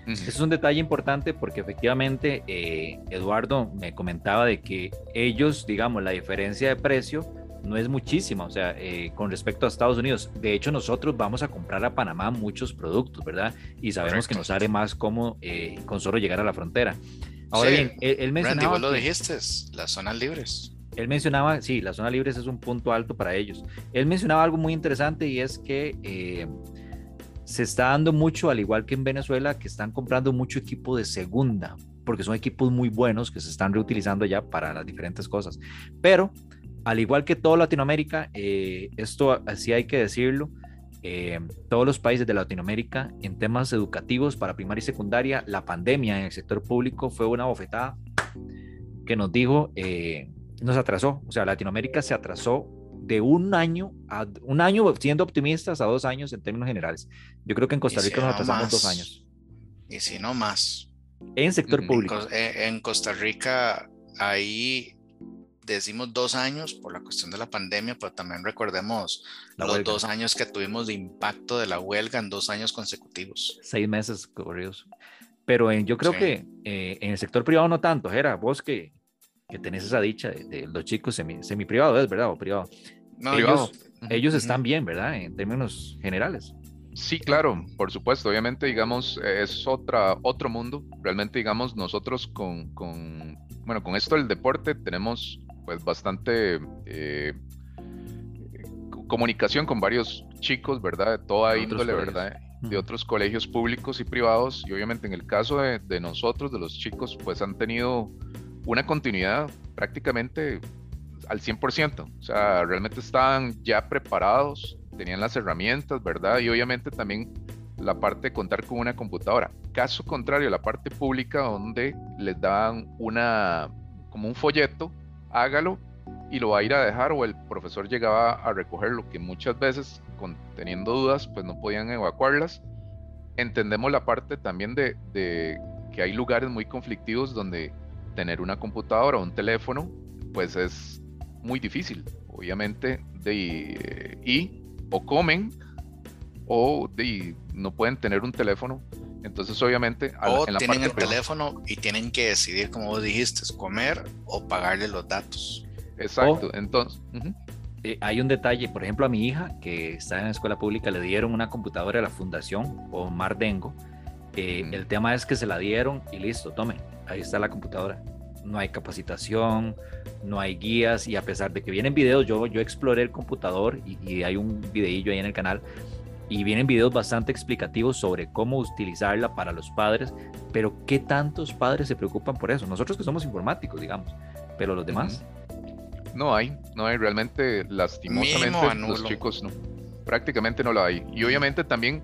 Es un detalle importante porque efectivamente eh, Eduardo me comentaba de que ellos, digamos, la diferencia de precio no es muchísima, o sea, eh, con respecto a Estados Unidos. De hecho, nosotros vamos a comprar a Panamá muchos productos, ¿verdad? Y sabemos que nos sale más cómodo eh, con solo llegar a la frontera. Ahora bien, él, mencionaba... Randy, vos lo dijiste, las zonas libres. Él mencionaba, sí, las zonas libres es un punto alto para ellos. Él mencionaba algo muy interesante y es que eh, se está dando mucho, al igual que en Venezuela, que están comprando mucho equipo de segunda, porque son equipos muy buenos que se están reutilizando ya para las diferentes cosas. Pero al igual que toda Latinoamérica, eh, esto así hay que decirlo, eh, todos los países de Latinoamérica en temas educativos para primaria y secundaria, la pandemia en el sector público fue una bofetada que nos dijo, eh, nos atrasó, o sea, Latinoamérica se atrasó de un año a un año siendo optimistas a dos años en términos generales. Yo creo que en Costa Rica nos atrasamos dos años. Y si no más. En sector público. en Costa Rica ahí decimos dos años por la cuestión de la pandemia, pero también recordemos los dos años que tuvimos de impacto de la huelga en dos años consecutivos. Seis meses corridos. Pero yo creo que eh, en el sector privado no tanto, Era vos que, que tenés esa dicha de, los chicos semi, semi privado, ¿es verdad? O privado. No, ellos, ellos están bien, ¿verdad? En términos generales. Sí, claro, por supuesto. Obviamente, digamos, es otra, otro mundo. Realmente, digamos, nosotros con, con, bueno, con esto del deporte tenemos pues bastante eh, comunicación con varios chicos, ¿verdad? De toda índole, ¿verdad? De otros colegios públicos y privados. Y obviamente en el caso de, de, nosotros, de los chicos, pues han tenido una continuidad prácticamente al 100%. O sea, realmente estaban ya preparados, tenían las herramientas, ¿verdad? Y obviamente también la parte de contar con una computadora. Caso contrario, la parte pública donde les daban una, como un folleto hágalo y lo va a ir a dejar o el profesor llegaba a recogerlo, que muchas veces con, teniendo dudas pues no podían evacuarlas. Entendemos la parte también de, de que hay lugares muy conflictivos donde tener una computadora o un teléfono pues es muy difícil, obviamente, de, y o comen o de, no pueden tener un teléfono. Entonces, obviamente, o tienen el teléfono y tienen que decidir, como vos dijiste, comer o pagarle los datos. Exacto. Entonces, eh, hay un detalle, por ejemplo, a mi hija que está en la escuela pública le dieron una computadora de la fundación o Mardengo. Eh, El tema es que se la dieron y listo, tome, ahí está la computadora. No hay capacitación, no hay guías y a pesar de que vienen videos, yo, yo exploré el computador y, y hay un videillo ahí en el canal y vienen videos bastante explicativos sobre cómo utilizarla para los padres, pero ¿qué tantos padres se preocupan por eso? Nosotros que somos informáticos, digamos, pero los demás. No hay, no hay realmente lastimosamente los chicos no, prácticamente no lo hay. Y obviamente también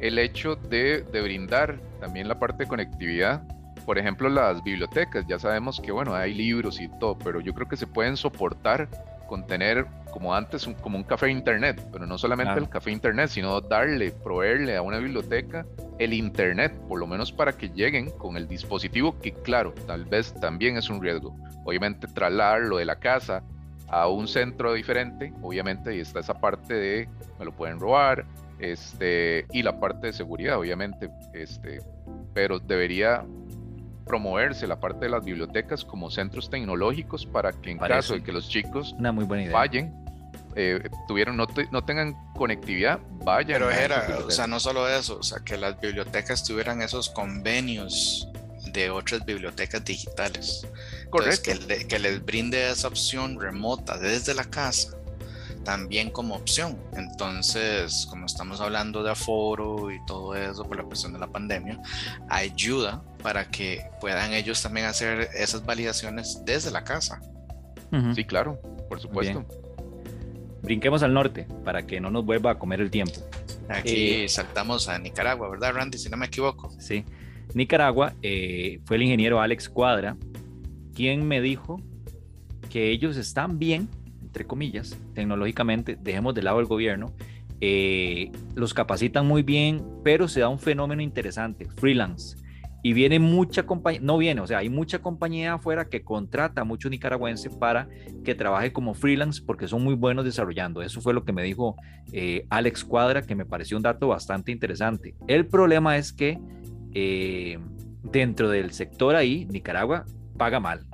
el hecho de, de brindar también la parte de conectividad por ejemplo, las bibliotecas, ya sabemos que, bueno, hay libros y todo, pero yo creo que se pueden soportar con tener, como antes, un, como un café internet, pero no solamente el café internet, sino darle, proveerle a una biblioteca el internet, por lo menos para que lleguen con el dispositivo, que claro, tal vez también es un riesgo. Obviamente trasladarlo de la casa a un centro diferente, obviamente, y está esa parte de me lo pueden robar, este, y la parte de seguridad, obviamente, este, pero debería promoverse la parte de las bibliotecas como centros tecnológicos para que en caso de que los chicos Una muy buena fallen, eh, tuvieron, no, no, tengan conectividad, vayan. Pero era, o sea, no solo eso, o sea, que las bibliotecas tuvieran esos convenios de otras bibliotecas digitales. Correcto. que, que les brinde esa opción remota desde la casa también como opción. Entonces, como estamos hablando de aforo y todo eso por la cuestión de la pandemia, ayuda para que puedan ellos también hacer esas validaciones desde la casa. Sí, claro, por supuesto. Brinquemos al norte para que no nos vuelva a comer el tiempo. Aquí eh, saltamos a Nicaragua, ¿verdad, Randy? Si no me equivoco. Sí. Nicaragua eh, fue el ingeniero Alex Cuadra quien me dijo que ellos están bien entre comillas, tecnológicamente, dejemos de lado el gobierno, eh, los capacitan muy bien, pero se da un fenómeno interesante, freelance. Y viene mucha compañía, no viene, o sea, hay mucha compañía afuera que contrata a mucho nicaragüense para que trabaje como freelance porque son muy buenos desarrollando. Eso fue lo que me dijo eh, Alex Cuadra, que me pareció un dato bastante interesante. El problema es que eh, dentro del sector ahí, Nicaragua paga mal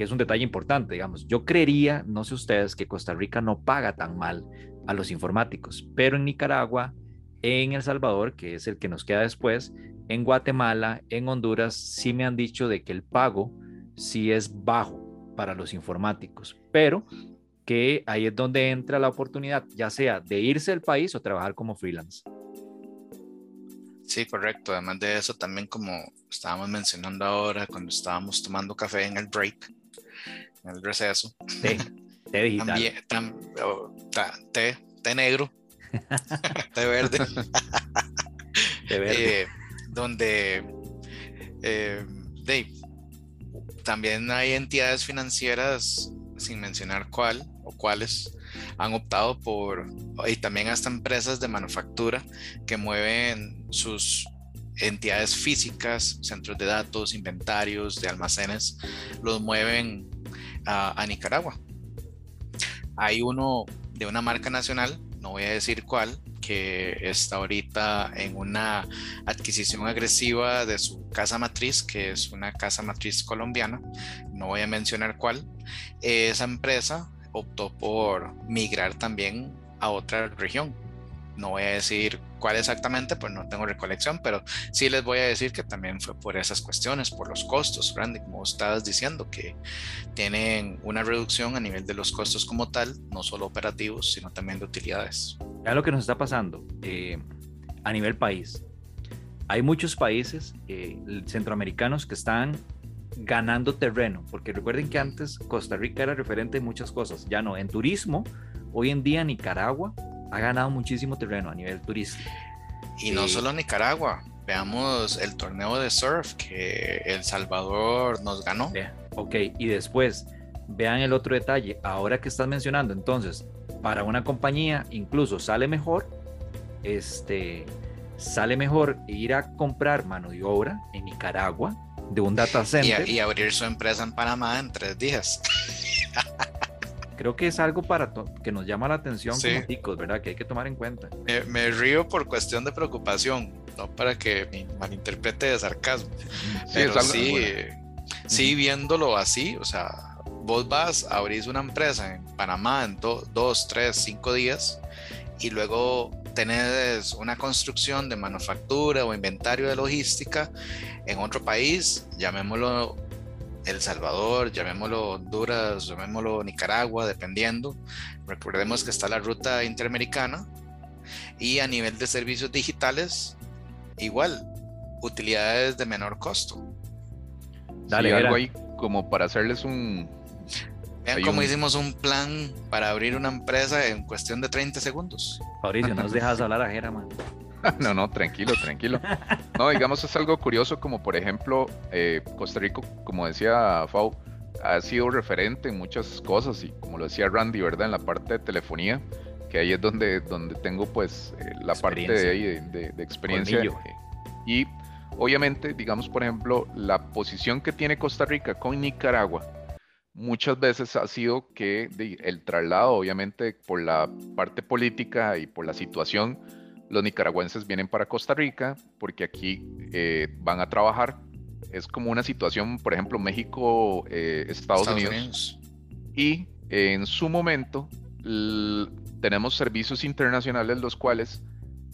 que es un detalle importante, digamos. Yo creería, no sé ustedes, que Costa Rica no paga tan mal a los informáticos, pero en Nicaragua, en El Salvador, que es el que nos queda después, en Guatemala, en Honduras, sí me han dicho de que el pago sí es bajo para los informáticos, pero que ahí es donde entra la oportunidad, ya sea de irse del país o trabajar como freelance. Sí, correcto. Además de eso, también como estábamos mencionando ahora, cuando estábamos tomando café en el break, en el receso. Té, té digital. Oh, té, té negro, té verde. té verde. Eh, donde eh, también hay entidades financieras, sin mencionar cuál o cuáles, han optado por, y también hasta empresas de manufactura que mueven sus entidades físicas, centros de datos, inventarios de almacenes, los mueven a, Nicaragua. Hay uno de una marca nacional, no voy a decir cuál, que está ahorita en una adquisición agresiva de su casa matriz, que es una casa matriz colombiana, no voy a mencionar cuál. Esa empresa optó por migrar también a otra región. No voy a decir cuál exactamente, pues no tengo recolección, pero sí les voy a decir que también fue por esas cuestiones, por los costos, Randy, como estabas diciendo, que tienen una reducción a nivel de los costos como tal, no solo operativos, sino también de utilidades. Ya lo que nos está pasando eh, a nivel país. Hay muchos países eh, centroamericanos que están ganando terreno, porque recuerden que antes Costa Rica era referente en muchas cosas, ya no, en turismo, hoy en día Nicaragua ha ganado muchísimo terreno a nivel turístico. Y no solo Nicaragua, veamos el torneo de surf que El Salvador nos ganó. Ok, y después vean el otro detalle. Ahora que estás mencionando, entonces, para una compañía incluso sale mejor, este, sale mejor ir a comprar mano de obra en Nicaragua de un data center. Y, abrir su empresa en Panamá en tres días. Creo que es algo para que nos llama la atención como chicos, ¿verdad? Que hay que tomar en cuenta. Me, río por cuestión de preocupación, no para que me malinterprete de sarcasmo. Sí, Pero sí, sí, viéndolo así, o sea, vos vas, abrís una empresa en Panamá en dos, tres, cinco días y luego tenés una construcción de manufactura o inventario de logística en otro país, llamémoslo El Salvador, llamémoslo Honduras, llamémoslo Nicaragua, dependiendo. Recordemos que está la ruta interamericana y a nivel de servicios digitales, igual, utilidades de menor costo. Dale, algo ahí como para hacerles un, Vean cómo hicimos un plan para abrir una empresa en cuestión de 30 segundos. Fabricio, no nos dejas hablar a Jera, man. no, no, tranquilo, tranquilo. No, digamos, es algo curioso como por ejemplo, eh, Costa Rica, como decía Fau, ha sido referente en muchas cosas y como lo decía Randy, ¿verdad? En la parte de telefonía, que ahí es donde, donde tengo pues eh, la parte de, de, de experiencia. Y obviamente, digamos, por ejemplo, la posición que tiene Costa Rica con Nicaragua muchas veces ha sido que el traslado, obviamente por la parte política y por la situación, los nicaragüenses vienen para Costa Rica porque aquí eh, van a trabajar. Es como una situación, por ejemplo, México, eh, Estados, Unidos. Y en su momento tenemos servicios internacionales los cuales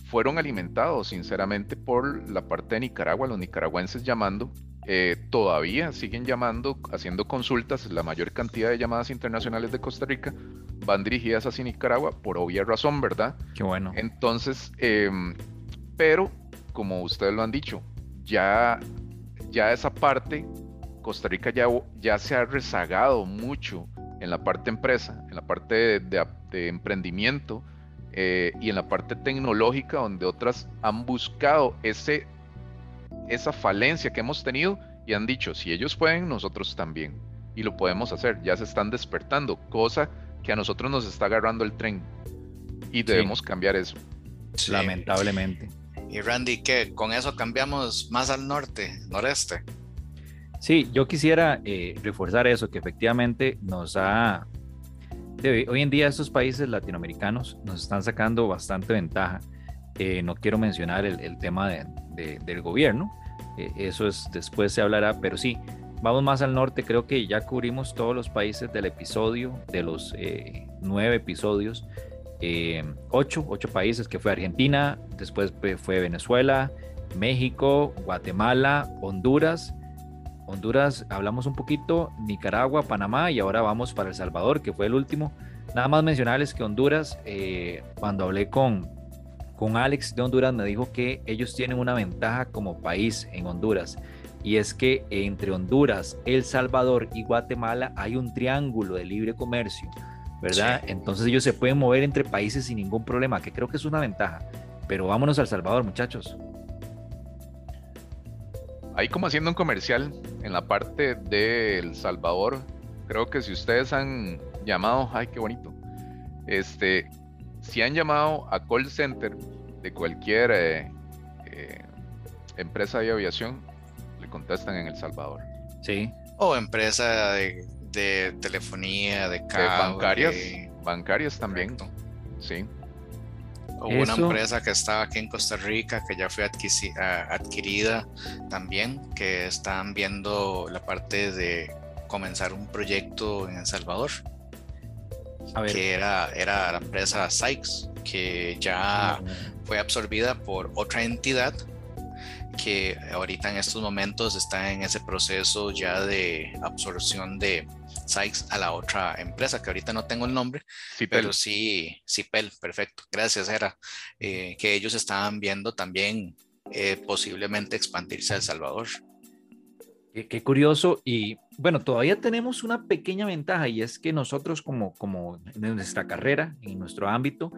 fueron alimentados sinceramente por la parte de Nicaragua, los nicaragüenses llamando eh, todavía siguen llamando, haciendo consultas, la mayor cantidad de llamadas internacionales de Costa Rica van dirigidas hacia Nicaragua por obvia razón, ¿verdad? Qué bueno. Entonces, em, pero como ustedes lo han dicho, ya, ya esa parte, Costa Rica ya, ya se ha rezagado mucho en la parte empresa, en la parte de, emprendimiento eh, y en la parte tecnológica, donde otras han buscado ese esa falencia que hemos tenido y han dicho, si ellos pueden, nosotros también. Y lo podemos hacer, ya se están despertando, cosa que a nosotros nos está agarrando el tren. Y debemos cambiar eso. Lamentablemente. Y Randy, ¿qué? ¿Con eso cambiamos más al norte, noreste? Sí, yo quisiera eh, reforzar eso, que efectivamente nos ha... hoy en día estos países latinoamericanos nos están sacando bastante ventaja. Eh, no quiero mencionar el tema de, del gobierno. Eh, eso es después se hablará, pero sí, vamos más al norte. Creo que ya cubrimos todos los países del episodio, de los eh, nueve episodios. Eh, ocho, ocho países que fue Argentina, después fue Venezuela, México, Guatemala, Honduras. Honduras hablamos un poquito, Nicaragua, Panamá y ahora vamos para El Salvador, que fue el último. Nada más mencionarles que Honduras, cuando hablé con, con Alex de Honduras me dijo que ellos tienen una ventaja como país en Honduras y es que entre Honduras, El Salvador y Guatemala hay un triángulo de libre comercio, ¿verdad? Entonces ellos se pueden mover entre países sin ningún problema, que creo que es una ventaja. Pero vámonos al Salvador, muchachos. Ahí como haciendo un comercial en la parte de El Salvador, creo que si ustedes han llamado, ay, qué bonito, este, si han llamado a call center de cualquier eh, eh, empresa de aviación, le contestan en El Salvador. Sí. O empresa de, telefonía, de bancarias, bancarias también. Sí. O una empresa que estaba aquí en Costa Rica que ya fue adquirida también, que están viendo la parte de comenzar un proyecto en El Salvador que era, era la empresa Sykes, que ya ah, fue absorbida por otra entidad que ahorita en estos momentos está en ese proceso ya de absorción de Sykes a la otra empresa, que ahorita no tengo el nombre, pero sí, Cipel, perfecto, gracias, era, eh, que ellos estaban viendo también eh, posiblemente expandirse a El Salvador. Qué, curioso. Y bueno, todavía tenemos una pequeña ventaja y es que nosotros como, como en nuestra carrera, en nuestro ámbito,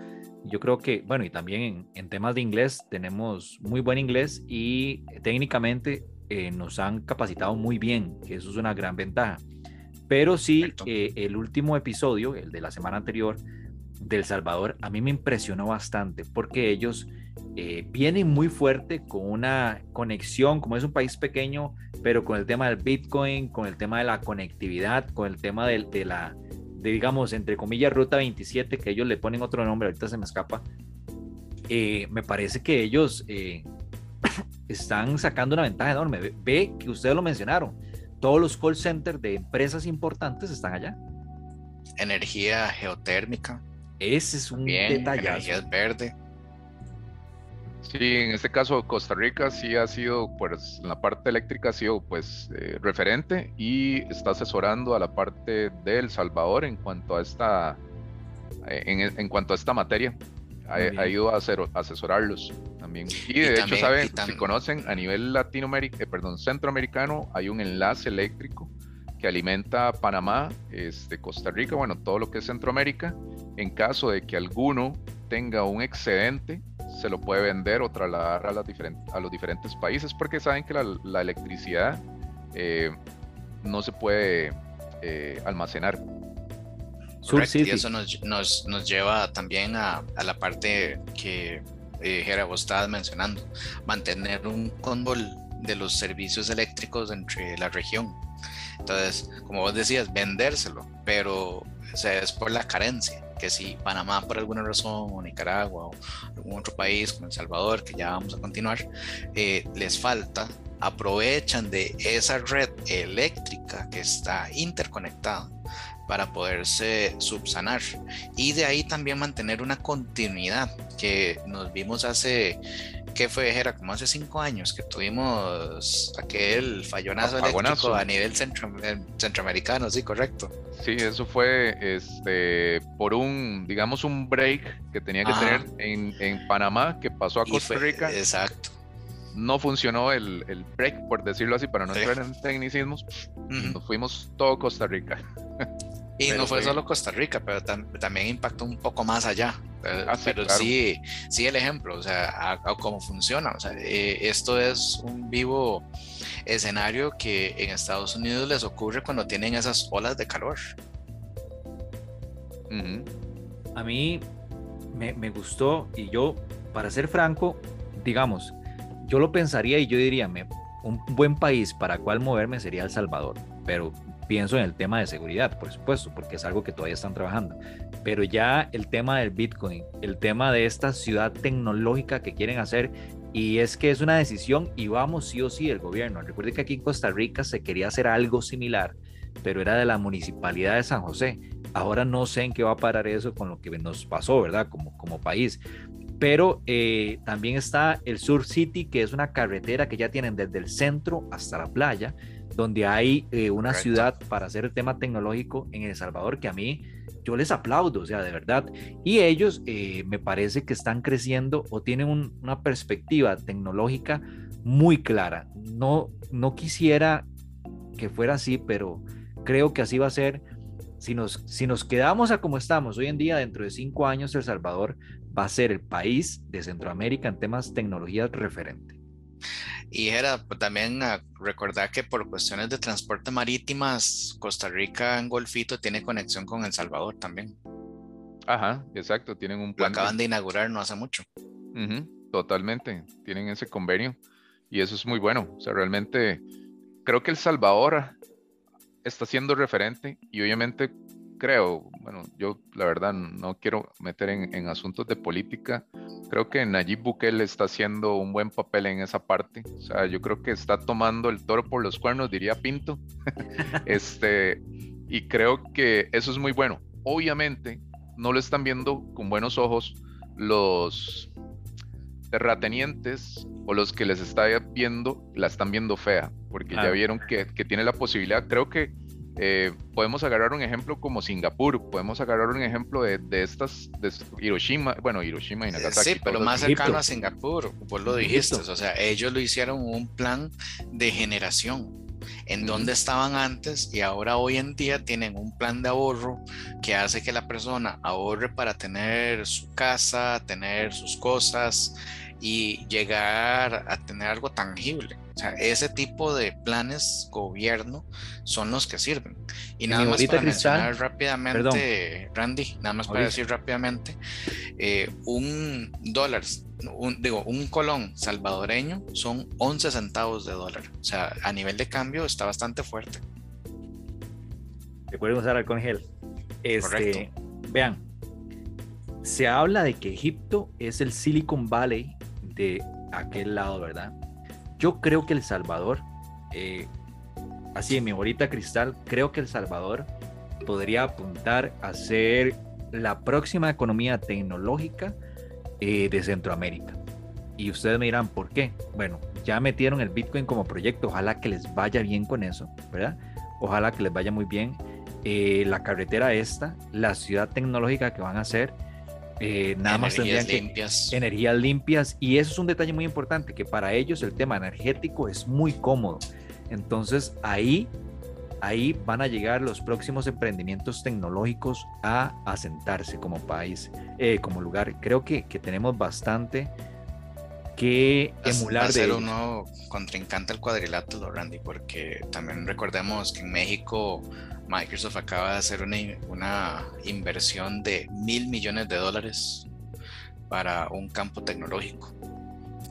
yo creo que, bueno, y también en, temas de inglés, tenemos muy buen inglés y técnicamente eh, nos han capacitado muy bien, que eso es una gran ventaja. Pero sí, eh, el último episodio, el de la semana anterior, del Salvador, a mí me impresionó bastante porque ellos eh, vienen muy fuerte con una conexión, como es un país pequeño, pero con el tema del Bitcoin, con el tema de la conectividad, con el tema de, de la, de, digamos, entre comillas, Ruta 27, que ellos le ponen otro nombre, ahorita se me escapa. Eh, me parece que ellos eh, están sacando una ventaja enorme. Ve, que ustedes lo mencionaron, todos los call centers de empresas importantes están allá. Energía geotérmica. Ese es un detalle. Energía verde. Sí, en este caso Costa Rica sí ha sido, pues, en la parte eléctrica ha sido, pues, eh, referente y está asesorando a la parte de El Salvador en cuanto a esta, en, cuanto a esta materia. Ha, ido a, hacer, asesorarlos también. Y de hecho, saben, si conocen, a nivel latinoamericano, eh, perdón, centroamericano, hay un enlace eléctrico que alimenta Panamá, este, Costa Rica, bueno, todo lo que es Centroamérica. En caso de que alguno tenga un excedente, se lo puede vender o trasladar a, las a los diferentes países porque saben que la, electricidad eh, no se puede eh, almacenar. y eso nos, nos, nos, lleva también a, a la parte que eh, vos estabas mencionando, mantener un control de los servicios eléctricos entre la región. Entonces, como vos decías, vendérselo, pero es por la carencia que si Panamá por alguna razón o Nicaragua o algún otro país como El Salvador, que ya vamos a continuar, eh, les falta, aprovechan de esa red eléctrica que está interconectada para poderse subsanar y de ahí también mantener una continuidad que nos vimos hace ¿qué fue? Era como hace cinco años que tuvimos aquel fallonazo eléctrico a nivel centro, eh, centroamericano, sí, correcto. Sí, eso fue este por un, digamos, un break que tenía que tener en, en, Panamá, que pasó a Costa Rica. Exacto. No funcionó el, el, break, por decirlo así, para no entrar en tecnicismos. Nos fuimos todo Costa Rica. Y no fue solo Costa Rica, pero también impactó un poco más allá. Pero, ah, sí, sí, el ejemplo, o sea, cómo funciona. O sea, eh, esto es un vivo escenario que en Estados Unidos les ocurre cuando tienen esas olas de calor. A mí me, me, gustó y yo, para ser franco, digamos, yo lo pensaría y yo diría, me, un buen país para cual moverme sería El Salvador, pero pienso en el tema de seguridad, por supuesto, porque es algo que todavía están trabajando. Pero ya el tema del Bitcoin, el tema de esta ciudad tecnológica que quieren hacer, y es que es una decisión y vamos sí o sí el gobierno. Recuerde que aquí en Costa Rica se quería hacer algo similar, pero era de la municipalidad de San José. Ahora no sé en qué va a parar eso con lo que nos pasó, ¿verdad? Como, como país. Pero eh, también está el Sur City, que es una carretera que ya tienen desde el centro hasta la playa donde hay eh, una ciudad para hacer el tema tecnológico en El Salvador que a mí yo les aplaudo, o sea, de verdad. Y ellos eh, me parece que están creciendo o tienen una perspectiva tecnológica muy clara. No, no quisiera que fuera así, pero creo que así va a ser. Si nos, si nos quedamos a como estamos hoy en día, dentro de cinco años, El Salvador va a ser el país de Centroamérica en temas tecnologías referente. Y era pues, también a recordar que por cuestiones de transporte marítimas, Costa Rica en Golfito tiene conexión con El Salvador también. Ajá, exacto, tienen un plan. Lo acaban de, inaugurar no hace mucho. totalmente, tienen ese convenio y eso es muy bueno. O sea, realmente creo que El Salvador está siendo referente y obviamente creo, bueno, yo la verdad no quiero meter en, asuntos de política. Creo que Nayib Bukele está haciendo un buen papel en esa parte. O sea, yo creo que está tomando el toro por los cuernos, diría Pinto. este, y creo que eso es muy bueno. Obviamente, no lo están viendo con buenos ojos los terratenientes o los que les está viendo, la están viendo fea, porque ya vieron que, que tiene la posibilidad. Creo que eh, podemos agarrar un ejemplo como Singapur, podemos agarrar un ejemplo de, estas, de Hiroshima, bueno, Hiroshima y Nagasaki. Sí, pero más cercano a Singapur, vos lo dijiste, o sea, ellos lo hicieron un plan de generación, en donde estaban antes y ahora hoy en día tienen un plan de ahorro que hace que la persona ahorre para tener su casa, tener sus cosas y llegar a tener algo tangible. O sea, ese tipo de planes gobierno son los que sirven. Y nada más para mencionar rápidamente, Randy, nada más para decir rápidamente, eh, un dólar, un, digo, un colón salvadoreño son 11 centavos de dólar. O sea, a nivel de cambio está bastante fuerte. Recuerden usar alcohol gel. Este, vean, se habla de que Egipto es el Silicon Valley de aquel lado, ¿verdad? Yo creo que El Salvador, eh, así en mi bolita cristal, creo que El Salvador podría apuntar a ser la próxima economía tecnológica eh, de Centroamérica. Y ustedes me dirán, ¿por qué? Bueno, ya metieron el Bitcoin como proyecto, ojalá que les vaya bien con eso, ¿verdad? Ojalá que les vaya muy bien. Eh, la carretera esta, la ciudad tecnológica que van a hacer, eh, nada más tendrían limpias. energías limpias. Y eso es un detalle muy importante que para ellos el tema energético es muy cómodo. Entonces ahí ahí van a llegar los próximos emprendimientos tecnológicos a asentarse como país eh, como lugar. Creo que, que tenemos bastante que emular va a ser uno contrincante al cuadrilátero Randy porque también recordemos que en México Microsoft acaba de hacer una, inversión de mil millones de dólares para un campo tecnológico.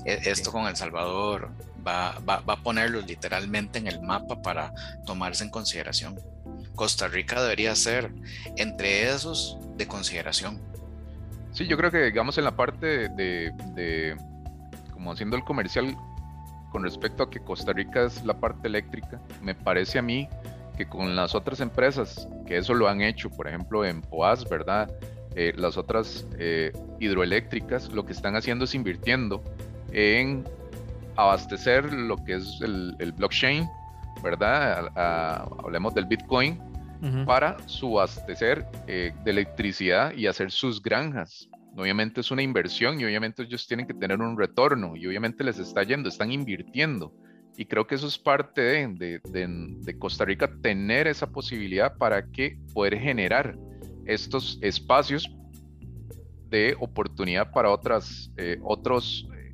E, esto con El Salvador va, a ponerlos literalmente en el mapa para tomarse en consideración. Costa Rica debería ser entre esos de consideración. Sí, yo creo que digamos en la parte de, de como haciendo el comercial con respecto a que Costa Rica es la parte eléctrica, me parece a mí que con las otras empresas que eso lo han hecho, por ejemplo en Poas, ¿verdad? Eh, las otras eh, hidroeléctricas lo que están haciendo es invirtiendo en abastecer lo que es el, blockchain, ¿verdad? hablemos del Bitcoin, para subastecer eh, de electricidad y hacer sus granjas. Obviamente es una inversión y obviamente ellos tienen que tener un retorno y obviamente les está yendo, están invirtiendo. Y creo que eso es parte de, de, Costa Rica, tener esa posibilidad para que poder generar estos espacios de oportunidad para otras, eh, otros, eh,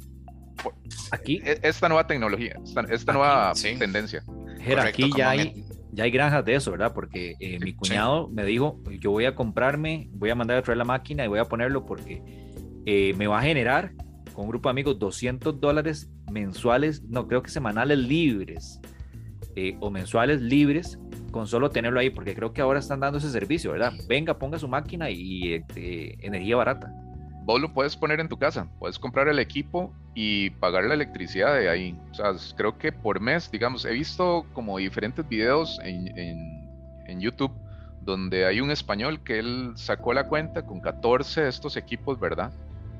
aquí, e, esta nueva tecnología, esta, nueva tendencia. aquí ya hay, ya hay granjas de eso, ¿verdad? Porque eh, mi cuñado me dijo, yo voy a comprarme, voy a mandar a traer la máquina y voy a ponerlo porque me va a generar con un grupo de amigos 200 dólares mensuales, no, creo que semanales libres eh, o mensuales libres con solo tenerlo ahí, porque creo que ahora están dando ese servicio, ¿verdad? Venga, ponga su máquina y eh, energía barata. Vos lo puedes poner en tu casa, puedes comprar el equipo y pagar la electricidad de ahí. O sea, creo que por mes, digamos, he visto como diferentes videos en, en, en YouTube donde hay un español que él sacó la cuenta con 14 de estos equipos, ¿verdad?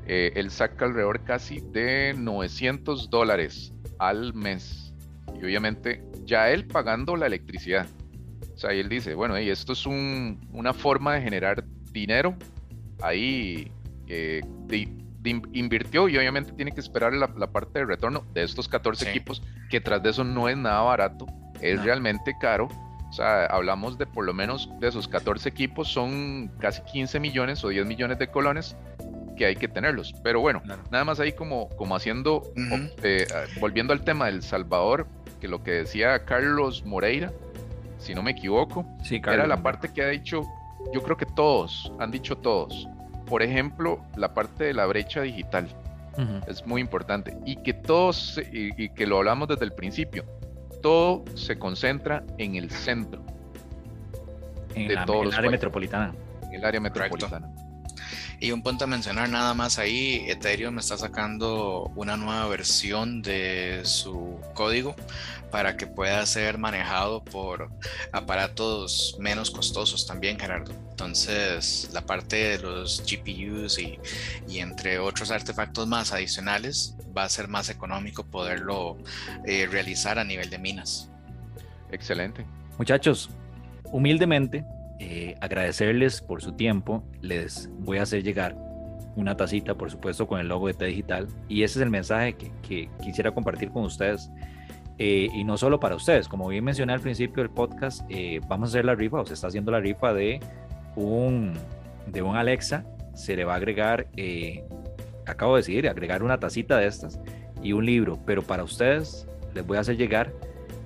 Eh, él saca alrededor casi de 900 dólares al mes. Y obviamente ya él pagando la electricidad. O sea, él dice, bueno, y esto es una forma de generar dinero. Ahí eh, invirtió y obviamente tiene que esperar la, parte de retorno de estos 14 equipos, que tras de eso no es nada barato, es realmente caro. O sea, hablamos de por lo menos de esos 14 equipos, son casi 15 millones o 10 millones de colones que hay que tenerlos. Pero bueno, nada más ahí como, como haciendo, eh, volviendo al tema del Salvador, que lo que decía Carlos Moreira, si no me equivoco, era la parte que ha dicho, yo creo que todos, han dicho todos. Por ejemplo, la parte de la brecha digital. Es muy importante. Y que todos, y, que lo hablamos desde el principio, todo se concentra en el centro. En, de el área metropolitana. En el área metropolitana. Y un punto a mencionar nada más ahí, Ethereum está sacando una nueva versión de su código para que pueda ser manejado por aparatos menos costosos también, Gerardo. Entonces, la parte de los GPUs y, y entre otros artefactos más adicionales va a ser más económico poderlo eh, realizar a nivel de minas. Excelente. Muchachos, humildemente eh, agradecerles por su tiempo. Les voy a hacer llegar una tacita, por supuesto, con el logo de T Digital. Y ese es el mensaje que, quisiera compartir con ustedes. Eh, y no solo para ustedes, como bien mencioné al principio del podcast, eh, vamos a hacer la rifa, o se está haciendo la rifa de un, de un Alexa. Se le va a agregar, acabo de decir, agregar una tacita de estas y un libro. Pero para ustedes, les voy a hacer llegar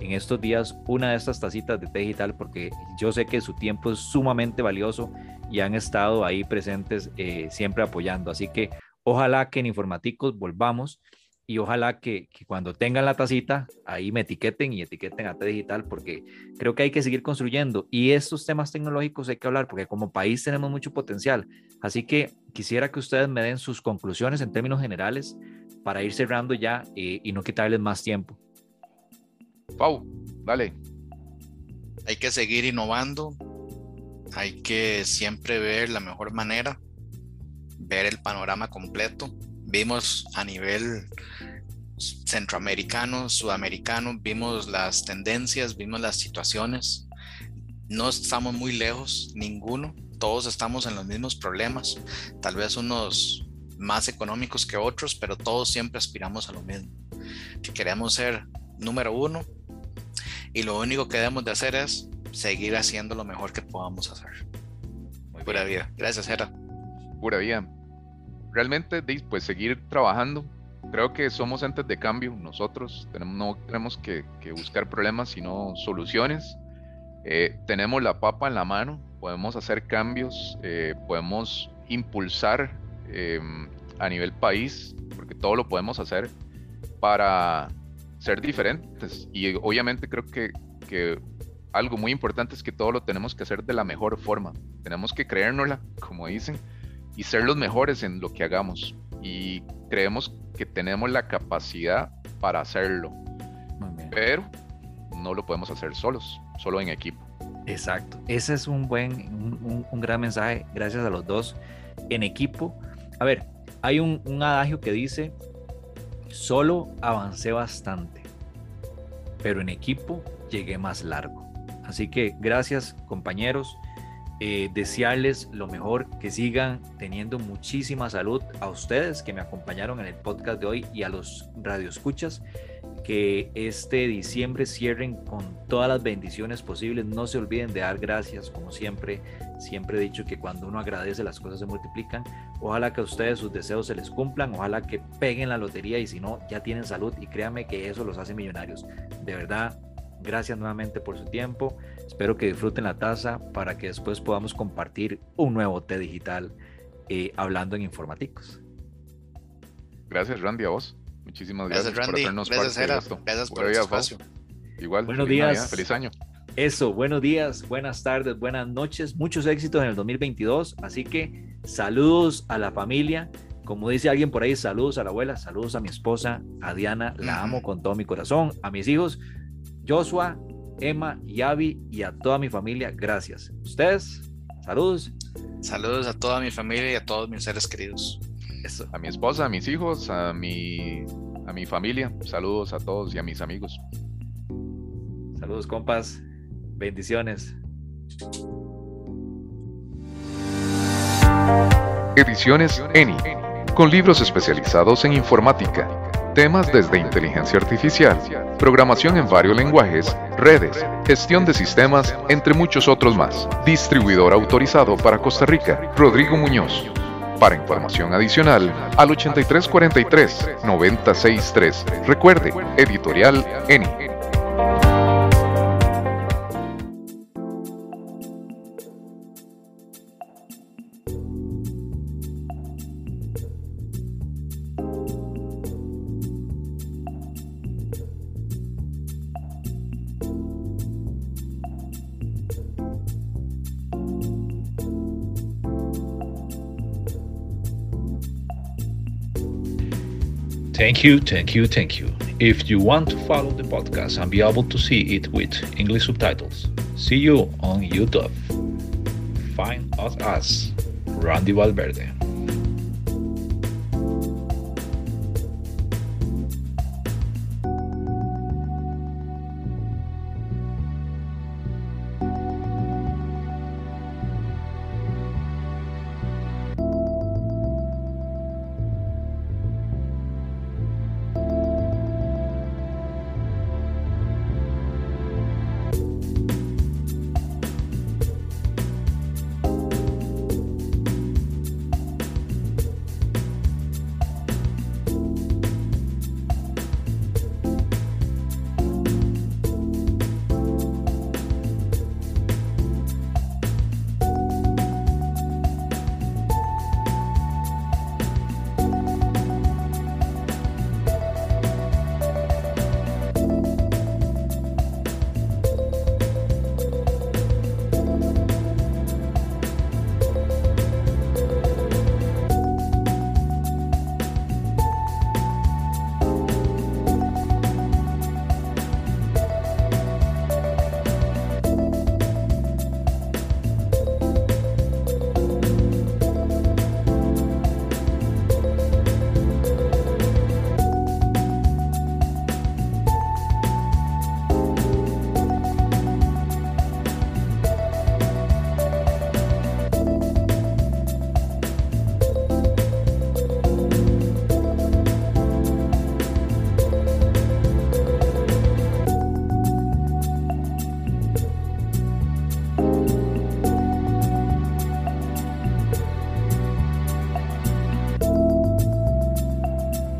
en estos días una de estas tacitas de té digital porque yo sé que su tiempo es sumamente valioso y han estado ahí presentes eh, siempre apoyando. Así que ojalá que en Informaticos volvamos y ojalá que, cuando tengan la tacita, ahí me etiqueten y etiqueten a T Digital, porque creo que hay que seguir construyendo. Y estos temas tecnológicos hay que hablar, porque como país tenemos mucho potencial. Así que quisiera que ustedes me den sus conclusiones en términos generales para ir cerrando ya eh, y no quitarles más tiempo. Pau, dale. Hay que seguir innovando, hay que siempre ver la mejor manera, ver el panorama completo vimos a nivel centroamericano, sudamericano, vimos las tendencias, vimos las situaciones. No estamos muy lejos, ninguno. Todos estamos en los mismos problemas, tal vez unos más económicos que otros, pero todos siempre aspiramos a lo mismo. Que queremos ser número uno y lo único que debemos de hacer es seguir haciendo lo mejor que podamos hacer. Pura vida. Gracias, Jera. Pura vida realmente, pues seguir trabajando. Creo que somos entes de cambio nosotros. Tenemos, no tenemos que, buscar problemas, sino soluciones. Eh, tenemos la papa en la mano, podemos hacer cambios, eh, podemos impulsar em, a nivel país, porque todo lo podemos hacer para ser diferentes. Y obviamente creo que, que algo muy importante es que todo lo tenemos que hacer de la mejor forma. Tenemos que creérnosla, como dicen, y ser los mejores en lo que hagamos. Y creemos que tenemos la capacidad para hacerlo. Pero no lo podemos hacer solos, solo en equipo. Exacto. Ese es un buen, un, gran mensaje. Gracias a los dos. En equipo. A ver, hay un, un adagio que dice, solo avancé bastante, pero en equipo llegué más largo. Así que gracias compañeros. Eh, desearles lo mejor, que sigan teniendo muchísima salud a ustedes que me acompañaron en el podcast de hoy y a los radioescuchas, que este diciembre cierren con todas las bendiciones posibles. No se olviden de dar gracias, como siempre, siempre he dicho que cuando uno agradece las cosas se multiplican. Ojalá que a ustedes sus deseos se les cumplan, ojalá que peguen la lotería y si no, ya tienen salud y créanme que eso los hace millonarios. De verdad, Gracias nuevamente por su tiempo. Espero que disfruten la taza para que después podamos compartir un nuevo té digital eh, hablando en informáticos. Gracias, Randy, a vos. Muchísimas gracias, por hacernos gracias, parte de esto. Gracias por el espacio. Igual, buenos días. feliz año. Eso, buenos días, buenas tardes, buenas noches, muchos éxitos en el 2022. Así que saludos a la familia. Como dice alguien por ahí, saludos a la abuela, saludos a mi esposa, a Diana, la amo con todo mi corazón, a mis hijos, Joshua, Emma, Yavi y a toda mi familia, gracias. Ustedes, saludos. Saludos a toda mi familia y a todos mis seres queridos. A mi esposa, a mis hijos, a mi, a mi familia. Saludos a todos y a mis amigos. Saludos, compas. Bendiciones. Ediciones ENI, con libros especializados en informática temas desde inteligencia artificial, programación en varios lenguajes, redes, gestión de sistemas, entre muchos otros más. Distribuidor autorizado para Costa Rica, Rodrigo Muñoz. Para información adicional, al 8343-963. Recuerde, editorial ENI. Thank you, thank you, thank you. If you want to follow the podcast and be able to see it with English subtitles, see you on YouTube. Find us as Randy Valverde.